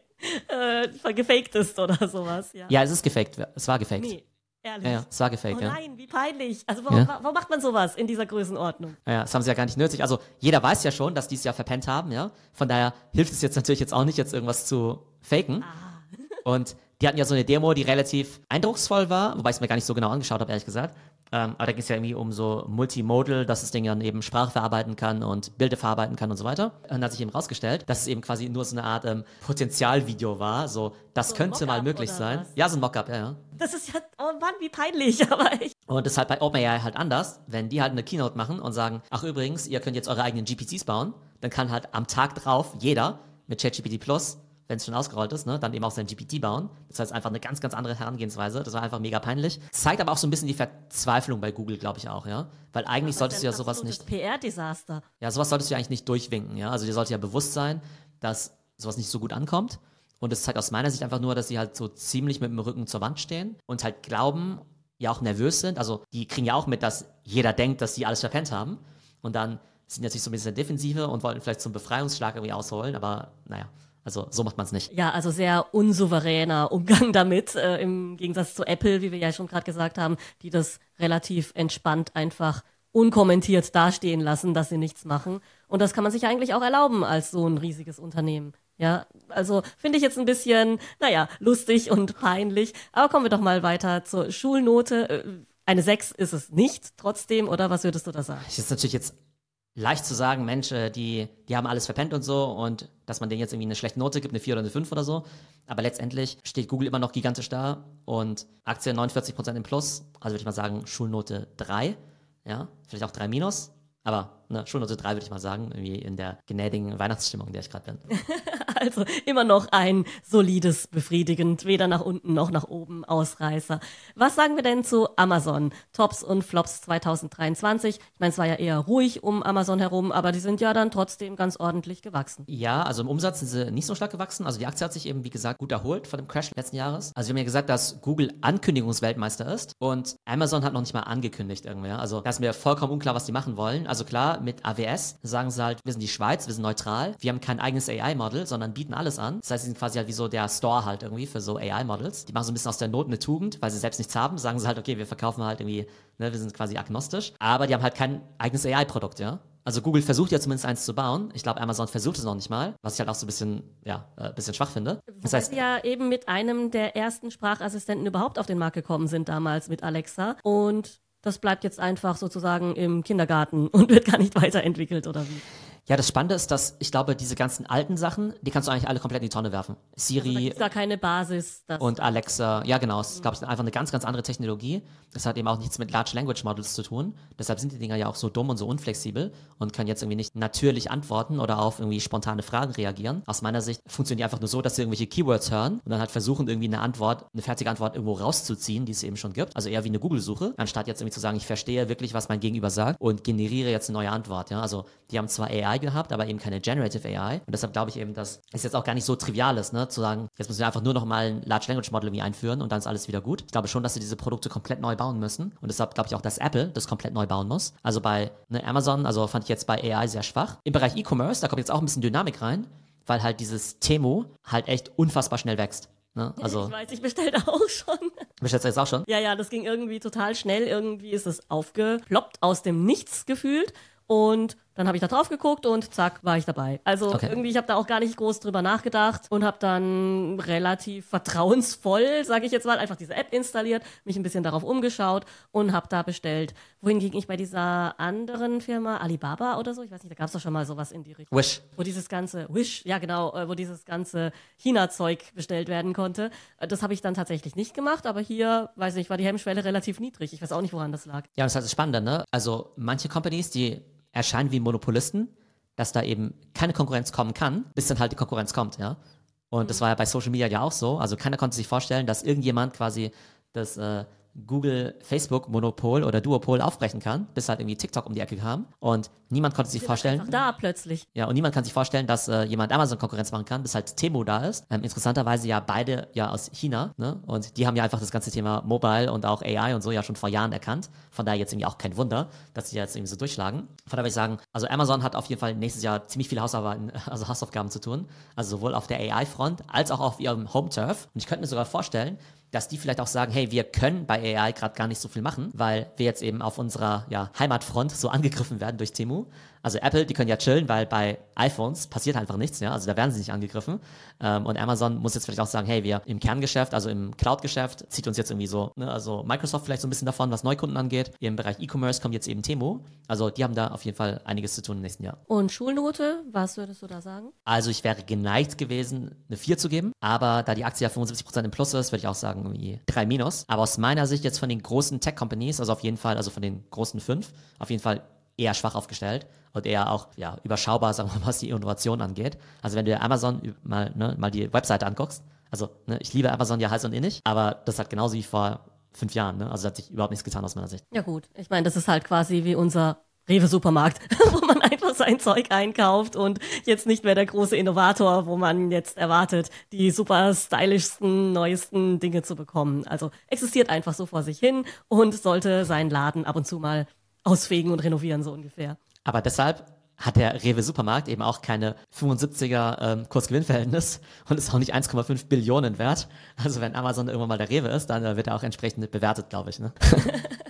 äh, gefaked ist oder sowas, ja. Ja, es ist gefaked. Es war gefaked. Nee. Ehrlich? Ja, ja, es war gefaked, oh nein, ja. wie peinlich. Also warum, ja. warum, macht man sowas in dieser Größenordnung? Ja, das haben sie ja gar nicht nötig. Also jeder weiß ja schon, dass die es ja verpennt haben, ja. Von daher hilft es jetzt natürlich jetzt auch nicht, jetzt irgendwas zu faken. Ah. Und die hatten ja so eine Demo, die relativ eindrucksvoll war, wobei ich es mir gar nicht so genau angeschaut habe, ehrlich gesagt. Ähm, aber da ging es ja irgendwie um so Multimodal, dass das Ding dann eben Sprache verarbeiten kann und Bilder verarbeiten kann und so weiter. Und dann hat sich eben rausgestellt, dass es eben quasi nur so eine Art ähm, Potenzialvideo war. So, das so könnte mal möglich sein. Was? Ja, so ein Mockup, ja, ja. Das ist ja, oh Mann, wie peinlich, aber ich. Und das ist halt bei OpenAI halt anders. Wenn die halt eine Keynote machen und sagen, ach übrigens, ihr könnt jetzt eure eigenen GPTs bauen, dann kann halt am Tag drauf jeder mit ChatGPT Plus wenn es schon ausgerollt ist, ne, dann eben auch sein GPT bauen. Das heißt einfach eine ganz, ganz andere Herangehensweise. Das war einfach mega peinlich. Zeigt aber auch so ein bisschen die Verzweiflung bei Google, glaube ich auch, ja. Weil eigentlich ja, solltest du ja sowas nicht. PR-Desaster. Ja, sowas solltest du ja eigentlich nicht durchwinken, ja. Also dir sollte ja bewusst sein, dass sowas nicht so gut ankommt. Und es zeigt aus meiner Sicht einfach nur, dass sie halt so ziemlich mit dem Rücken zur Wand stehen und halt glauben, ja auch nervös sind. Also die kriegen ja auch mit, dass jeder denkt, dass sie alles verpennt haben. Und dann sind natürlich so ein bisschen Defensive und wollten vielleicht zum Befreiungsschlag irgendwie ausholen, aber naja. Also so macht man es nicht. Ja, also sehr unsouveräner Umgang damit, äh, im Gegensatz zu Apple, wie wir ja schon gerade gesagt haben, die das relativ entspannt einfach unkommentiert dastehen lassen, dass sie nichts machen. Und das kann man sich eigentlich auch erlauben als so ein riesiges Unternehmen. Ja, also finde ich jetzt ein bisschen, naja, lustig und peinlich. Aber kommen wir doch mal weiter zur Schulnote. Äh, eine 6 ist es nicht trotzdem, oder was würdest du da sagen? Das ist natürlich jetzt leicht zu sagen, Mensch, äh, die, die haben alles verpennt und so und dass man denen jetzt irgendwie eine schlechte Note gibt, eine 4 oder eine 5 oder so. Aber letztendlich steht Google immer noch gigantisch da und Aktie 49% im Plus, also würde ich mal sagen, Schulnote 3, ja, vielleicht auch 3 minus, aber ne, Schulnote 3 würde ich mal sagen, irgendwie in der gnädigen Weihnachtsstimmung, in der ich gerade bin. also immer noch ein solides, befriedigend, weder nach unten noch nach oben Ausreißer. Was sagen wir denn zu Amazon? Tops und Flops 2023. Ich meine, es war ja eher ruhig um Amazon herum, aber die sind ja dann trotzdem ganz ordentlich gewachsen. Ja, also im Umsatz sind sie nicht so stark gewachsen. Also die Aktie hat sich eben, wie gesagt, gut erholt von dem Crash letzten Jahres. Also wir haben ja gesagt, dass Google Ankündigungsweltmeister ist und Amazon hat noch nicht mal angekündigt irgendwer. Also da ist mir vollkommen unklar, was die machen wollen. Also klar, mit AWS sagen sie halt, wir sind die Schweiz, wir sind neutral, wir haben kein eigenes AI-Model, sondern bieten alles an. Das heißt, sie sind quasi halt wie so der Store halt irgendwie für so AI-Models. Die machen so ein bisschen aus der Not eine Tugend, weil sie selbst nichts haben, sagen sie halt, okay, wir verkaufen halt irgendwie, ne, wir sind quasi agnostisch, aber die haben halt kein eigenes AI-Produkt, ja. Also Google versucht ja zumindest eins zu bauen. Ich glaube, Amazon versucht es noch nicht mal, was ich halt auch so ein bisschen, ja, äh, bisschen schwach finde. Das heißt, ja eben mit einem der ersten Sprachassistenten überhaupt auf den Markt gekommen sind damals mit Alexa und das bleibt jetzt einfach sozusagen im Kindergarten und wird gar nicht weiterentwickelt oder wie? Ja, das Spannende ist, dass ich glaube, diese ganzen alten Sachen, die kannst du eigentlich alle komplett in die Tonne werfen. Siri. Also da gibt's gar keine Basis. Und Alexa, ja genau, es ist, glaube ich, einfach eine ganz, ganz andere Technologie. Das hat eben auch nichts mit Large Language Models zu tun. Deshalb sind die Dinger ja auch so dumm und so unflexibel und können jetzt irgendwie nicht natürlich antworten oder auf irgendwie spontane Fragen reagieren. Aus meiner Sicht funktionieren die einfach nur so, dass sie irgendwelche Keywords hören und dann halt versuchen, irgendwie eine Antwort, eine fertige Antwort irgendwo rauszuziehen, die es eben schon gibt. Also eher wie eine Google-Suche, anstatt jetzt irgendwie zu sagen, ich verstehe wirklich, was mein Gegenüber sagt und generiere jetzt eine neue Antwort. Ja? Also die haben zwar AI gehabt, aber eben keine Generative AI. Und deshalb glaube ich eben, dass es jetzt auch gar nicht so trivial ist, ne? zu sagen, jetzt müssen wir einfach nur noch mal ein Large Language Model irgendwie einführen und dann ist alles wieder gut. Ich glaube schon, dass sie diese Produkte komplett neu bauen müssen. Und deshalb glaube ich auch, dass Apple das komplett neu bauen muss. Also bei ne, Amazon, also fand ich jetzt bei AI sehr schwach. Im Bereich E-Commerce, da kommt jetzt auch ein bisschen Dynamik rein, weil halt dieses Temo halt echt unfassbar schnell wächst. Ne? Also, ich weiß, ich bestellte auch schon. Bestellst du jetzt auch schon? Ja, ja, das ging irgendwie total schnell. Irgendwie ist es aufgeploppt aus dem Nichts gefühlt. Und dann habe ich da drauf geguckt und zack, war ich dabei. Also Okay. irgendwie, ich habe da auch gar nicht groß drüber nachgedacht und habe dann relativ vertrauensvoll, sage ich jetzt mal, einfach diese App installiert, mich ein bisschen darauf umgeschaut und habe da bestellt. Wohingegen ich bei dieser anderen Firma, Alibaba oder so, ich weiß nicht, da gab es doch schon mal sowas in die Richtung Wish. wo dieses ganze Wish, ja genau, äh, wo dieses ganze China-Zeug bestellt werden konnte. Äh, Das habe ich dann tatsächlich nicht gemacht, aber hier, weiß nicht, war die Hemmschwelle relativ niedrig. Ich weiß auch nicht, woran das lag. Ja, das ist halt das Spannende, ne? Also manche Companies, die erscheinen wie Monopolisten, dass da eben keine Konkurrenz kommen kann, bis dann halt die Konkurrenz kommt, ja. Und das war ja bei Social Media ja auch so. Also keiner konnte sich vorstellen, dass irgendjemand quasi das äh, Google-Facebook-Monopol oder Duopol aufbrechen kann, bis halt irgendwie TikTok um die Ecke kam. Und niemand konnte sich vorstellen, Einfach da plötzlich. ja, und niemand kann sich vorstellen, dass äh, jemand Amazon Konkurrenz machen kann, bis halt Temu da ist. Ähm, interessanterweise ja beide ja aus China, ne? Und die haben ja einfach das ganze Thema Mobile und auch AI und so ja schon vor Jahren erkannt. Von daher jetzt irgendwie auch kein Wunder, dass sie jetzt irgendwie so durchschlagen. Von daher würde ich sagen, also Amazon hat auf jeden Fall nächstes Jahr ziemlich viele Hausarbeiten, also Hausaufgaben zu tun. Also sowohl auf der AI-Front als auch auf ihrem Home-Turf. Und ich könnte mir sogar vorstellen, dass die vielleicht auch sagen, hey, wir können bei AI gerade gar nicht so viel machen, weil wir jetzt eben auf unserer ja, Heimatfront so angegriffen werden durch Temu. Also Apple, die können ja chillen, weil bei iPhones passiert einfach nichts, ja, also da werden sie nicht angegriffen. Ähm, und Amazon muss jetzt vielleicht auch sagen, hey, wir im Kerngeschäft, also im Cloud-Geschäft, zieht uns jetzt irgendwie so, ne, also Microsoft vielleicht so ein bisschen davon, was Neukunden angeht. Im Bereich E-Commerce kommt jetzt eben Temu. Also die haben da auf jeden Fall einiges zu tun im nächsten Jahr. Und Schulnote, was würdest du da sagen? Also ich wäre geneigt gewesen, eine 4 zu geben, aber da die Aktie ja 75% im Plus ist, würde ich auch sagen, irgendwie 3 minus. Aber aus meiner Sicht jetzt von den großen Tech-Companies, also auf jeden Fall, also von den großen fünf, auf jeden Fall eher schwach aufgestellt und eher auch ja, überschaubar, sagen wir was die Innovation angeht. Also wenn du Amazon mal, ne, mal die Webseite anguckst, also ne, ich liebe Amazon ja heiß und innig, aber das hat genauso wie vor fünf Jahren, ne? also da hat sich überhaupt nichts getan aus meiner Sicht. Ja gut, ich meine, das ist halt quasi wie unser Rewe-Supermarkt, wo man einfach sein Zeug einkauft und jetzt nicht mehr der große Innovator, wo man jetzt erwartet, die super stylischsten, neuesten Dinge zu bekommen. Also existiert einfach so vor sich hin und sollte seinen Laden ab und zu mal ausfegen und renovieren, so ungefähr. Aber deshalb hat der Rewe Supermarkt eben auch keine 75er ähm, Kursgewinnverhältnis und ist auch nicht 1,5 Billionen wert. Also wenn Amazon irgendwann mal der Rewe ist, dann äh, wird er auch entsprechend bewertet, glaube ich. Ne?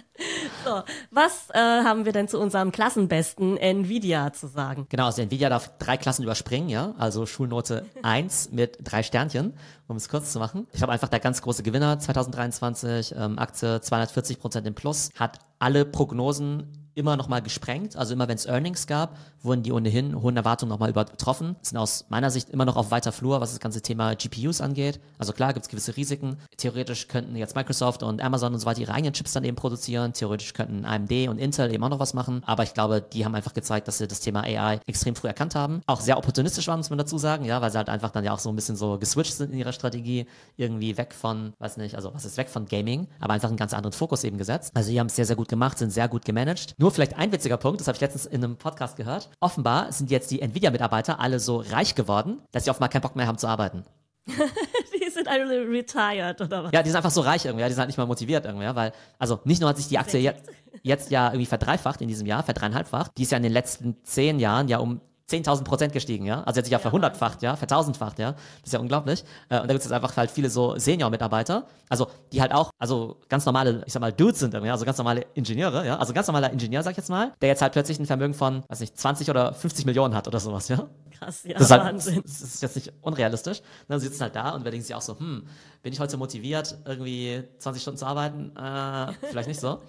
So, was äh, haben wir denn zu unserem Klassenbesten Nvidia zu sagen? Genau, also Nvidia darf drei Klassen überspringen, ja. Also Schulnote 1 mit drei Sternchen, um es kurz zu machen. Ich glaube einfach der ganz große Gewinner 2023, ähm, Aktie 240 Prozent im Plus, hat alle Prognosen immer nochmal gesprengt. Also immer wenn es Earnings gab, wurden die ohnehin hohen Erwartungen nochmal übertroffen. Sind aus meiner Sicht immer noch auf weiter Flur, was das ganze Thema GPUs angeht. Also klar gibt es gewisse Risiken. Theoretisch könnten jetzt Microsoft und Amazon und so weiter ihre eigenen Chips dann eben produzieren. Theoretisch könnten AMD und Intel eben auch noch was machen. Aber ich glaube, die haben einfach gezeigt, dass sie das Thema AI extrem früh erkannt haben. Auch sehr opportunistisch waren, muss man dazu sagen, ja, weil sie halt einfach dann ja auch so ein bisschen so geswitcht sind in ihrer Strategie. Irgendwie weg von, weiß nicht, also was ist weg von Gaming, aber einfach einen ganz anderen Fokus eben gesetzt. Also die haben es sehr, sehr gut gemacht, sind sehr gut gemanagt. Nur vielleicht ein witziger Punkt, das habe ich letztens in einem Podcast gehört. Offenbar sind jetzt die Nvidia-Mitarbeiter alle so reich geworden, dass sie offenbar keinen Bock mehr haben zu arbeiten. Die sind alle retired oder was? Ja, die sind einfach so reich irgendwie, ja, die sind halt nicht mal motiviert irgendwie, ja, weil, also nicht nur hat sich die Aktie jetzt, jetzt ja irgendwie verdreifacht in diesem Jahr, verdreieinhalbfacht, die ist ja in den letzten zehn Jahren ja um 10.000 Prozent gestiegen, ja. Also sie hat sich ja verhundertfacht, ja, vertausendfacht, ja. Das ist ja unglaublich. Äh, Und da gibt es jetzt einfach halt viele so Senior-Mitarbeiter, also die halt auch, also ganz normale, ich sag mal, Dudes sind irgendwie, also ganz normale Ingenieure, ja. Also ganz normaler Ingenieur, sag ich jetzt mal, der jetzt halt plötzlich ein Vermögen von, weiß nicht, 20 oder 50 Millionen hat oder sowas, ja. Krass, ja, Das ist, halt, Wahnsinn. das ist jetzt nicht unrealistisch. Dann sitzen halt da und denken sich auch so, hm, bin ich heute so motiviert, irgendwie 20 Stunden zu arbeiten? Äh, vielleicht nicht so.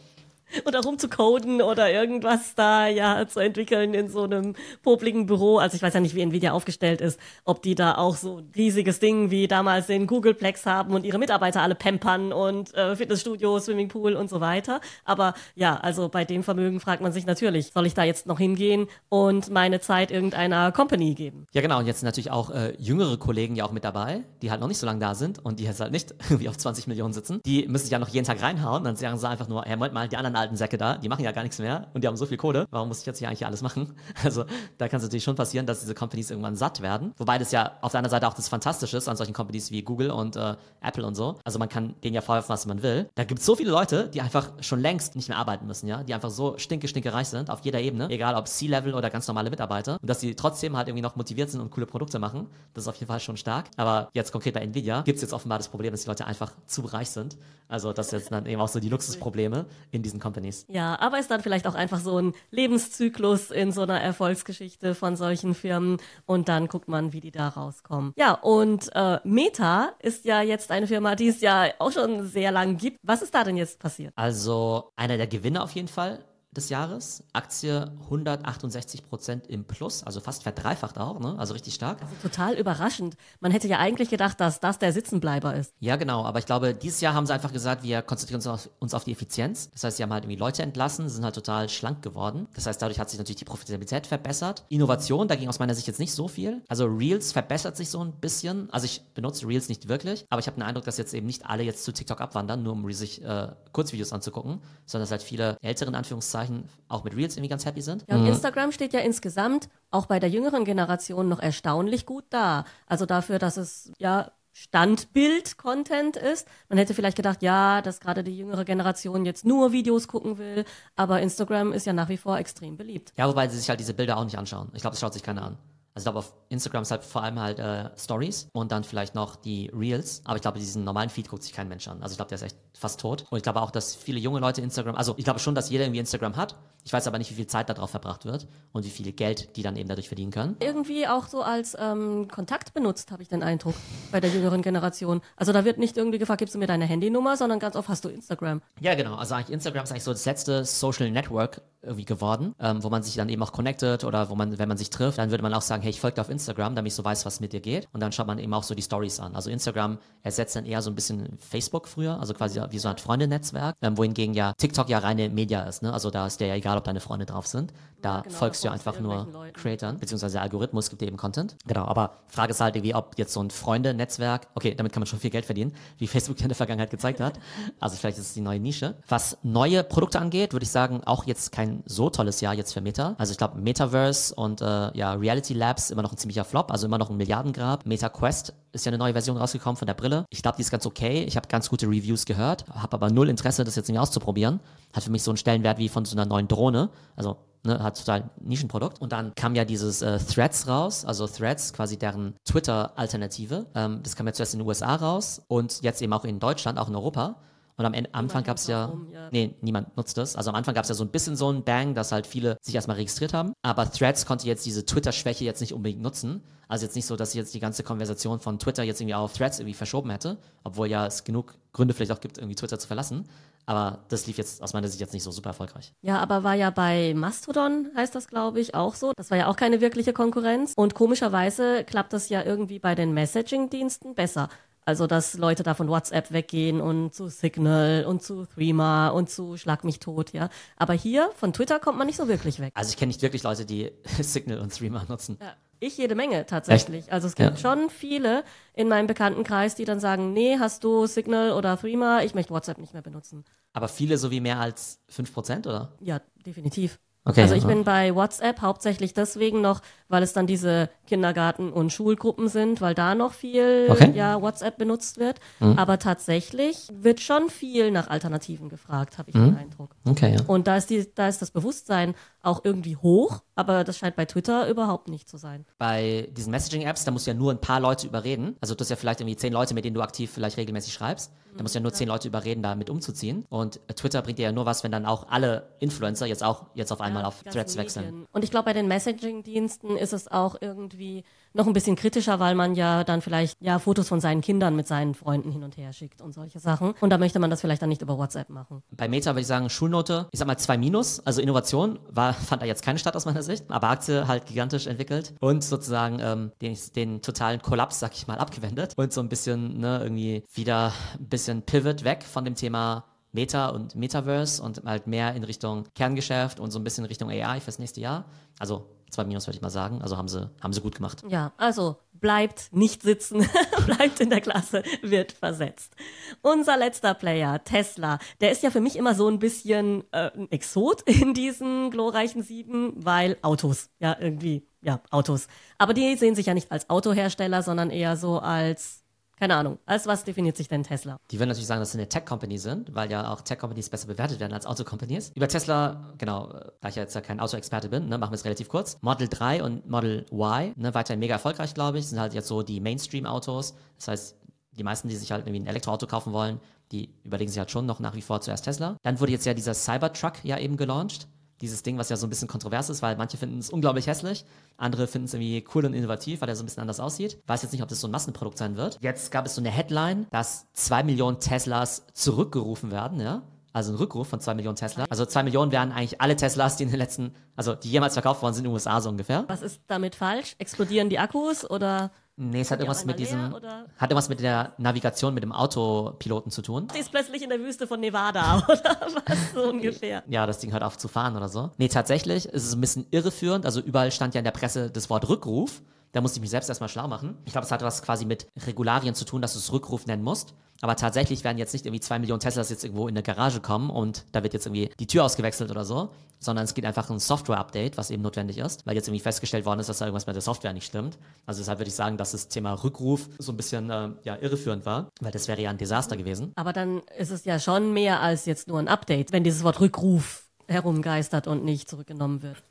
Oder rumzucoden oder irgendwas da ja zu entwickeln in so einem popligen Büro. Also ich weiß ja nicht, wie Nvidia aufgestellt ist, ob die da auch so ein riesiges Ding wie damals den Googleplex haben und ihre Mitarbeiter alle pampern und äh, Fitnessstudio, Swimmingpool und so weiter. Aber ja, also bei dem Vermögen fragt man sich natürlich, soll ich da jetzt noch hingehen und meine Zeit irgendeiner Company geben? Ja genau, und jetzt sind natürlich auch äh, jüngere Kollegen ja auch mit dabei, die halt noch nicht so lange da sind und die jetzt halt nicht irgendwie auf 20 Millionen sitzen. Die müssen sich ja noch jeden Tag reinhauen, dann sagen sie einfach nur, hey, Moment mal, die anderen alten Säcke da, die machen ja gar nichts mehr und die haben so viel Kohle. Warum muss ich jetzt hier eigentlich alles machen? Also da kann es natürlich schon passieren, dass diese Companies irgendwann satt werden. Wobei das ja auf der anderen Seite auch das Fantastische ist an solchen Companies wie Google und äh, Apple und so. Also man kann denen ja vorwerfen, was man will. Da gibt es so viele Leute, die einfach schon längst nicht mehr arbeiten müssen, ja, die einfach so stinke, stinke reich sind auf jeder Ebene, egal ob C-Level oder ganz normale Mitarbeiter und dass sie trotzdem halt irgendwie noch motiviert sind und coole Produkte machen. Das ist auf jeden Fall schon stark. Aber jetzt konkret bei Nvidia gibt es jetzt offenbar das Problem, dass die Leute einfach zu reich sind. Also das jetzt dann eben auch so die Luxusprobleme in diesen Companies. Ja, aber ist dann vielleicht auch einfach so ein Lebenszyklus in so einer Erfolgsgeschichte von solchen Firmen und dann guckt man, wie die da rauskommen. Ja, und äh, Meta ist ja jetzt eine Firma, die es ja auch schon sehr lang gibt. Was ist da denn jetzt passiert? Also einer der Gewinner auf jeden Fall des Jahres. Aktie 168 Prozent im Plus, also fast verdreifacht auch, ne? also richtig stark. Also total überraschend. Man hätte ja eigentlich gedacht, dass das der Sitzenbleiber ist. Ja, genau, aber ich glaube, dieses Jahr haben sie einfach gesagt, wir konzentrieren uns auf, uns auf die Effizienz. Das heißt, sie haben halt irgendwie Leute entlassen, sind halt total schlank geworden. Das heißt, dadurch hat sich natürlich die Profitabilität verbessert. Innovation, da ging aus meiner Sicht jetzt nicht so viel. Also Reels verbessert sich so ein bisschen. Also ich benutze Reels nicht wirklich, aber ich habe den Eindruck, dass jetzt eben nicht alle jetzt zu TikTok abwandern, nur um sich äh, Kurzvideos anzugucken, sondern dass halt viele älteren Anführungszeichen Anführungszeichen auch mit Reels irgendwie ganz happy sind. Ja, und mhm. Instagram steht ja insgesamt auch bei der jüngeren Generation noch erstaunlich gut da. Also dafür, dass es ja Standbild-Content ist. Man hätte vielleicht gedacht, ja, dass gerade die jüngere Generation jetzt nur Videos gucken will, aber Instagram ist ja nach wie vor extrem beliebt. Ja, wobei sie sich halt diese Bilder auch nicht anschauen. Ich glaube, das schaut sich keiner an. Also ich glaube, auf Instagram ist halt vor allem halt äh, Stories und dann vielleicht noch die Reels. Aber ich glaube, diesen normalen Feed guckt sich kein Mensch an. Also ich glaube, der ist echt fast tot. Und ich glaube auch, dass viele junge Leute Instagram, also ich glaube schon, dass jeder irgendwie Instagram hat. Ich weiß aber nicht, wie viel Zeit darauf verbracht wird und wie viel Geld die dann eben dadurch verdienen können. Irgendwie auch so als ähm, Kontakt benutzt, habe ich den Eindruck, bei der jüngeren Generation. Also da wird nicht irgendwie gefragt, gibst du mir deine Handynummer, sondern ganz oft hast du Instagram. Ja, genau. Also eigentlich Instagram ist eigentlich so das letzte Social Network irgendwie geworden, ähm, wo man sich dann eben auch connected oder wo man, wenn man sich trifft, dann würde man auch sagen, hey, ich folge dir auf Instagram, damit ich so weiß, was mit dir geht. Und dann schaut man eben auch so die Stories an. Also Instagram ersetzt dann eher so ein bisschen Facebook früher, also quasi wie so ein Freundenetzwerk, ähm, wohingegen ja TikTok ja reine Media ist. Ne? Also da ist dir ja egal, ob deine Freunde drauf sind. Da ja, genau, folgst du einfach nur Creatern, beziehungsweise der Algorithmus gibt dir eben Content. Genau, aber Frage ist halt irgendwie, ob jetzt so ein Freunde-Netzwerk, okay, damit kann man schon viel Geld verdienen, wie Facebook in der Vergangenheit gezeigt hat. Also vielleicht ist es die neue Nische. Was neue Produkte angeht, würde ich sagen, auch jetzt kein so tolles Jahr jetzt für Meta. Also ich glaube, Metaverse und äh, ja, Reality Labs immer noch ein ziemlicher Flop, also immer noch ein Milliardengrab. Meta Quest ist ja eine neue Version rausgekommen von der Brille. Ich glaube, die ist ganz okay. Ich habe ganz gute Reviews gehört, habe aber null Interesse, das jetzt irgendwie auszuprobieren. Hat für mich so einen Stellenwert wie von so einer neuen Drohne. Also ne, hat total Nischenprodukt. Und dann kam ja dieses äh, Threads raus, also Threads, quasi deren Twitter-Alternative. Ähm, das kam ja zuerst in den USA raus und jetzt eben auch in Deutschland, auch in Europa. Und am Ende, Anfang gab es ja, ja, nee, niemand nutzt das. Also am Anfang gab es ja so ein bisschen so ein Bang, dass halt viele sich erstmal registriert haben. Aber Threads konnte jetzt diese Twitter-Schwäche jetzt nicht unbedingt nutzen. Also jetzt nicht so, dass ich jetzt die ganze Konversation von Twitter jetzt irgendwie auf Threads irgendwie verschoben hätte, obwohl ja es genug Gründe vielleicht auch gibt, irgendwie Twitter zu verlassen. Aber das lief jetzt aus meiner Sicht jetzt nicht so super erfolgreich. Ja, aber war ja bei Mastodon, heißt das, glaube ich, auch so. Das war ja auch keine wirkliche Konkurrenz. Und komischerweise klappt das ja irgendwie bei den Messaging-Diensten besser. Also, dass Leute da von WhatsApp weggehen und zu Signal und zu Threema und zu Schlag mich tot, ja. Aber hier von Twitter kommt man nicht so wirklich weg. Also, ich kenne nicht wirklich Leute, die Signal und Threema nutzen. Ja. Ich jede Menge tatsächlich. Echt? Also es gibt ja. schon viele in meinem Bekanntenkreis, die dann sagen, nee, hast du Signal oder Threema, ich möchte WhatsApp nicht mehr benutzen. Aber viele so wie mehr als 5%, oder? Ja, definitiv. Okay, also ich bin bei WhatsApp hauptsächlich deswegen noch, weil es dann diese Kindergarten- und Schulgruppen sind, weil da noch viel okay. ja, WhatsApp benutzt wird. Mhm. Aber tatsächlich wird schon viel nach Alternativen gefragt, habe ich mhm. den Eindruck. Okay, ja. Und da ist, die, da ist das Bewusstsein auch irgendwie hoch, aber das scheint bei Twitter überhaupt nicht zu sein. Bei diesen Messaging-Apps, da musst du ja nur ein paar Leute überreden. Also du hast ja vielleicht irgendwie zehn Leute, mit denen du aktiv vielleicht regelmäßig schreibst. Da musst du ja nur zehn Leute überreden, da mit umzuziehen. Und Twitter bringt dir ja nur was, wenn dann auch alle Influencer jetzt auch jetzt auf einmal ja, auf Threads wechseln. Und ich glaube, bei den Messaging-Diensten ist es auch irgendwie noch ein bisschen kritischer, weil man ja dann vielleicht ja Fotos von seinen Kindern mit seinen Freunden hin und her schickt und solche Sachen. Und da möchte man das vielleicht dann nicht über WhatsApp machen. Bei Meta würde ich sagen, Schulnote, ich sag mal zwei Minus. Also Innovation war, fand da jetzt keine statt aus meiner Sicht, aber Aktie halt gigantisch entwickelt und sozusagen ähm, den, den totalen Kollaps, sag ich mal, abgewendet und so ein bisschen ne, irgendwie wieder ein bisschen Pivot weg von dem Thema Meta und Metaverse und halt mehr in Richtung Kerngeschäft und so ein bisschen in Richtung AI fürs nächste Jahr. Also zwei Minus würde ich mal sagen. Also haben sie, haben sie gut gemacht. Ja, also bleibt nicht sitzen, bleibt in der Klasse, wird versetzt. Unser letzter Player, Tesla, der ist ja für mich immer so ein bisschen äh, ein Exot in diesen glorreichen Sieben, weil Autos, ja, irgendwie, ja, Autos. Aber die sehen sich ja nicht als Autohersteller, sondern eher so als keine Ahnung. Als was definiert sich denn Tesla? Die würden natürlich sagen, dass sie eine Tech-Company sind, weil ja auch Tech-Companies besser bewertet werden als Auto-Companies. Über Tesla, genau, da ich ja jetzt ja kein Auto-Experte bin, ne, machen wir es relativ kurz. Model 3 und Model Y, ne, weiterhin mega erfolgreich, glaube ich, sind halt jetzt so die Mainstream-Autos. Das heißt, die meisten, die sich halt irgendwie ein Elektroauto kaufen wollen, die überlegen sich halt schon noch nach wie vor zuerst Tesla. Dann wurde jetzt ja dieser Cybertruck ja eben gelauncht dieses Ding, was ja so ein bisschen kontrovers ist, weil manche finden es unglaublich hässlich, andere finden es irgendwie cool und innovativ, weil er so ein bisschen anders aussieht. Weiß jetzt nicht, ob das so ein Massenprodukt sein wird. Jetzt gab es so eine Headline, dass zwei Millionen Teslas zurückgerufen werden, ja. Also ein Rückruf von zwei Millionen Tesla. Also zwei Millionen wären eigentlich alle Teslas, die in den letzten, also die jemals verkauft worden sind in den USA so ungefähr. Was ist damit falsch? Explodieren die Akkus oder? Nee, es hat irgendwas mit diesem, hat irgendwas mit der Navigation mit dem Autopiloten zu tun. Sie ist plötzlich in der Wüste von Nevada oder was so ungefähr. Ja, das Ding hört auf zu fahren oder so. Nee, tatsächlich ist es ein bisschen irreführend. Also überall stand ja in der Presse das Wort Rückruf. Da musste ich mich selbst erstmal schlau machen. Ich glaube, es hat was quasi mit Regularien zu tun, dass du es Rückruf nennen musst. Aber tatsächlich werden jetzt nicht irgendwie zwei Millionen Teslas jetzt irgendwo in eine Garage kommen und da wird jetzt irgendwie die Tür ausgewechselt oder so, sondern es geht einfach um ein Software-Update, was eben notwendig ist, weil jetzt irgendwie festgestellt worden ist, dass da irgendwas mit der Software nicht stimmt. Also deshalb würde ich sagen, dass das Thema Rückruf so ein bisschen äh, ja, irreführend war, weil das wäre ja ein Desaster gewesen. Aber dann ist es ja schon mehr als jetzt nur ein Update, wenn dieses Wort Rückruf herumgeistert und nicht zurückgenommen wird.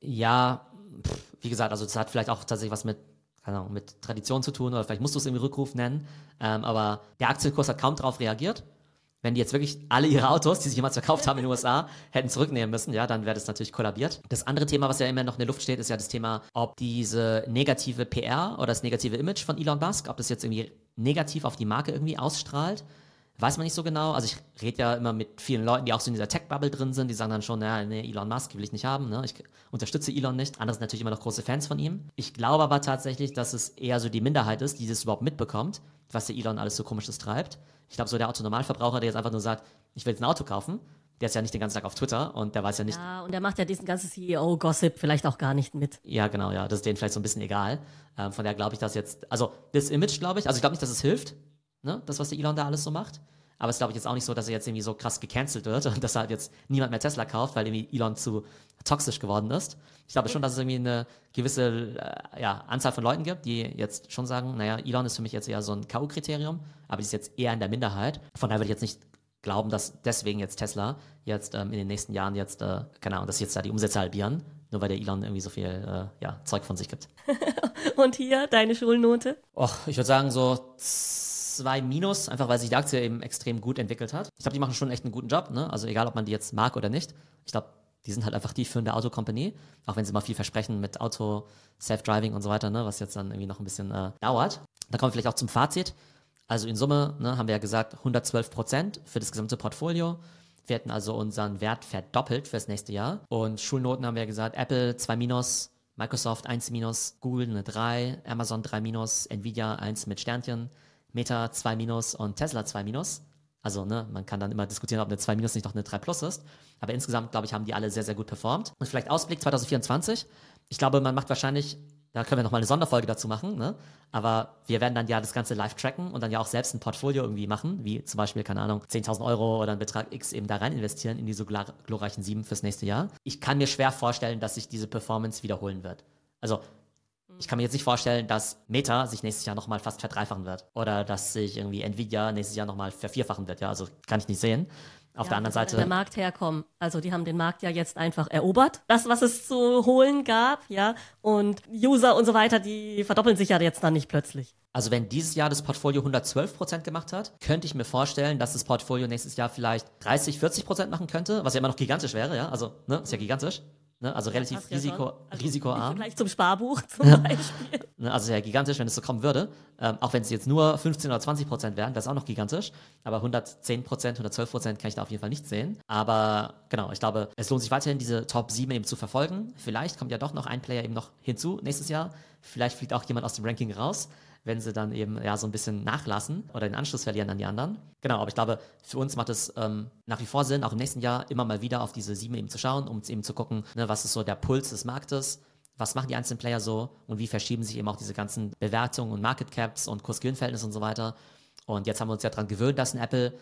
Ja, pff, wie gesagt, also das hat vielleicht auch tatsächlich was mit keine Ahnung, mit Tradition zu tun oder vielleicht musst du es irgendwie Rückruf nennen. Ähm, aber der Aktienkurs hat kaum darauf reagiert. Wenn die jetzt wirklich alle ihre Autos, die sich jemals verkauft haben in den USA, hätten zurücknehmen müssen, ja, dann wäre das natürlich kollabiert. Das andere Thema, was ja immer noch in der Luft steht, ist ja das Thema, ob diese negative PR oder das negative Image von Elon Musk, ob das jetzt irgendwie negativ auf die Marke irgendwie ausstrahlt. Weiß man nicht so genau. Also ich rede ja immer mit vielen Leuten, die auch so in dieser Tech-Bubble drin sind, die sagen dann schon, ja, nee, Elon Musk will ich nicht haben, ne? ich unterstütze Elon nicht. Andere sind natürlich immer noch große Fans von ihm. Ich glaube aber tatsächlich, dass es eher so die Minderheit ist, die das überhaupt mitbekommt, was der Elon alles so komisches treibt. Ich glaube, so der Autonormalverbraucher, der jetzt einfach nur sagt, ich will jetzt ein Auto kaufen, der ist ja nicht den ganzen Tag auf Twitter und der weiß ja nicht. Ja, und der macht ja diesen ganzen CEO-Gossip vielleicht auch gar nicht mit. Ja, genau, ja. Das ist denen vielleicht so ein bisschen egal. Ähm, von daher glaube ich, dass jetzt, also das Image, glaube ich, also ich glaube nicht, dass es hilft, ne, das, was der Elon da alles so macht. Aber es ist, glaube ich, jetzt auch nicht so, dass er jetzt irgendwie so krass gecancelt wird und dass er halt jetzt niemand mehr Tesla kauft, weil irgendwie Elon zu toxisch geworden ist. Ich glaube schon, dass es irgendwie eine gewisse äh, ja, Anzahl von Leuten gibt, die jetzt schon sagen, naja, Elon ist für mich jetzt eher so ein K.O.-Kriterium, aber die ist jetzt eher in der Minderheit. Von daher würde ich jetzt nicht glauben, dass deswegen jetzt Tesla jetzt ähm, in den nächsten Jahren jetzt, äh, keine Ahnung, dass jetzt da die Umsätze halbieren, nur weil der Elon irgendwie so viel äh, ja, Zeug von sich gibt. Und hier deine Schulnote? Och, ich würde sagen so zwei Minus, einfach weil sich die Aktie eben extrem gut entwickelt hat. Ich glaube, die machen schon echt einen guten Job, ne? Also egal, ob man die jetzt mag oder nicht. Ich glaube, die sind halt einfach die führende Autokompanie, auch wenn sie mal viel versprechen mit Auto, Self-Driving und so weiter, ne? was jetzt dann irgendwie noch ein bisschen äh, dauert. Da kommen wir vielleicht auch zum Fazit. Also in Summe ne, haben wir ja gesagt 112 Prozent für das gesamte Portfolio. Wir hätten also unseren Wert verdoppelt fürs nächste Jahr. Und Schulnoten haben wir ja gesagt, Apple 2 minus, Microsoft 1 minus, Google eine 3, Amazon 3 minus, Nvidia 1 mit Sternchen, Meta 2 minus und Tesla 2 minus. Also, ne, man kann dann immer diskutieren, ob eine 2 minus nicht doch eine 3 plus ist. Aber insgesamt, glaube ich, haben die alle sehr, sehr gut performt. Und vielleicht Ausblick 2024. Ich glaube, man macht wahrscheinlich, da können wir nochmal eine Sonderfolge dazu machen, ne? Aber wir werden dann ja das Ganze live tracken und dann ja auch selbst ein Portfolio irgendwie machen, wie zum Beispiel, keine Ahnung, 10.000 Euro oder einen Betrag X eben da rein investieren in diese glorreichen 7 fürs nächste Jahr. Ich kann mir schwer vorstellen, dass sich diese Performance wiederholen wird. Also, ich kann mir jetzt nicht vorstellen, dass Meta sich nächstes Jahr nochmal fast verdreifachen wird. Oder dass sich irgendwie Nvidia nächstes Jahr nochmal vervierfachen wird. Ja, also kann ich nicht sehen. Auf ja, der anderen Seite. Der Markt herkommen. Also die haben den Markt ja jetzt einfach erobert. Das, was es zu holen gab, ja. Und User und so weiter, die verdoppeln sich ja jetzt dann nicht plötzlich. Also wenn dieses Jahr das Portfolio 112 Prozent gemacht hat, könnte ich mir vorstellen, dass das Portfolio nächstes Jahr vielleicht 30, 40 Prozent machen könnte, was ja immer noch gigantisch wäre, ja. Also, ne, ist ja gigantisch Ne? Also relativ ja risiko, schon. Also Im risikoarm. Vergleich zum Sparbuch zum Beispiel. Ne, also ja gigantisch, wenn es so kommen würde. Ähm, auch wenn es jetzt nur 15 oder 20 Prozent wären, wäre es auch noch gigantisch. Aber 110 Prozent, 112 Prozent kann ich da auf jeden Fall nicht sehen. Aber genau, ich glaube, es lohnt sich weiterhin, diese Top 7 eben zu verfolgen. Vielleicht kommt ja doch noch ein Player eben noch hinzu nächstes Jahr. Vielleicht fliegt auch jemand aus dem Ranking raus wenn sie dann eben ja so ein bisschen nachlassen oder den Anschluss verlieren an die anderen. Genau, aber ich glaube, für uns macht es ähm, nach wie vor Sinn, auch im nächsten Jahr immer mal wieder auf diese sieben eben zu schauen, um eben zu gucken, ne, was ist so der Puls des Marktes, was machen die einzelnen Player so und wie verschieben sich eben auch diese ganzen Bewertungen und Market Caps und Kurs-Gewinn-Verhältnisse und so weiter. Und jetzt haben wir uns ja daran gewöhnt, dass ein Apple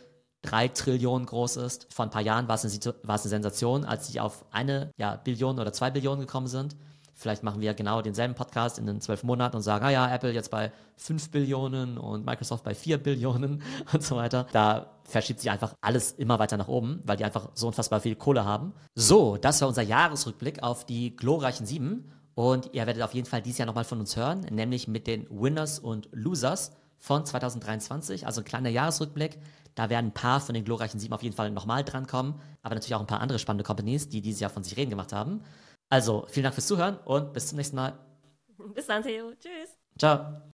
drei Trillionen groß ist. Vor ein paar Jahren war es eine, war es eine Sensation, als sie auf eine ja, Billion oder zwei Billionen gekommen sind. Vielleicht machen wir genau denselben Podcast in den zwölf Monaten und sagen, ah ja, Apple jetzt bei fünf Billionen und Microsoft bei vier Billionen und so weiter. Da verschiebt sich einfach alles immer weiter nach oben, weil die einfach so unfassbar viel Kohle haben. So, das war unser Jahresrückblick auf die glorreichen sieben. Und ihr werdet auf jeden Fall dieses Jahr nochmal von uns hören, nämlich mit den Winners und Losers von 2023, also ein kleiner Jahresrückblick. Da werden ein paar von den glorreichen sieben auf jeden Fall nochmal drankommen, aber natürlich auch ein paar andere spannende Companies, die dieses Jahr von sich reden gemacht haben. Also, vielen Dank fürs Zuhören und bis zum nächsten Mal. Bis dann, Theo. Tschüss. Ciao.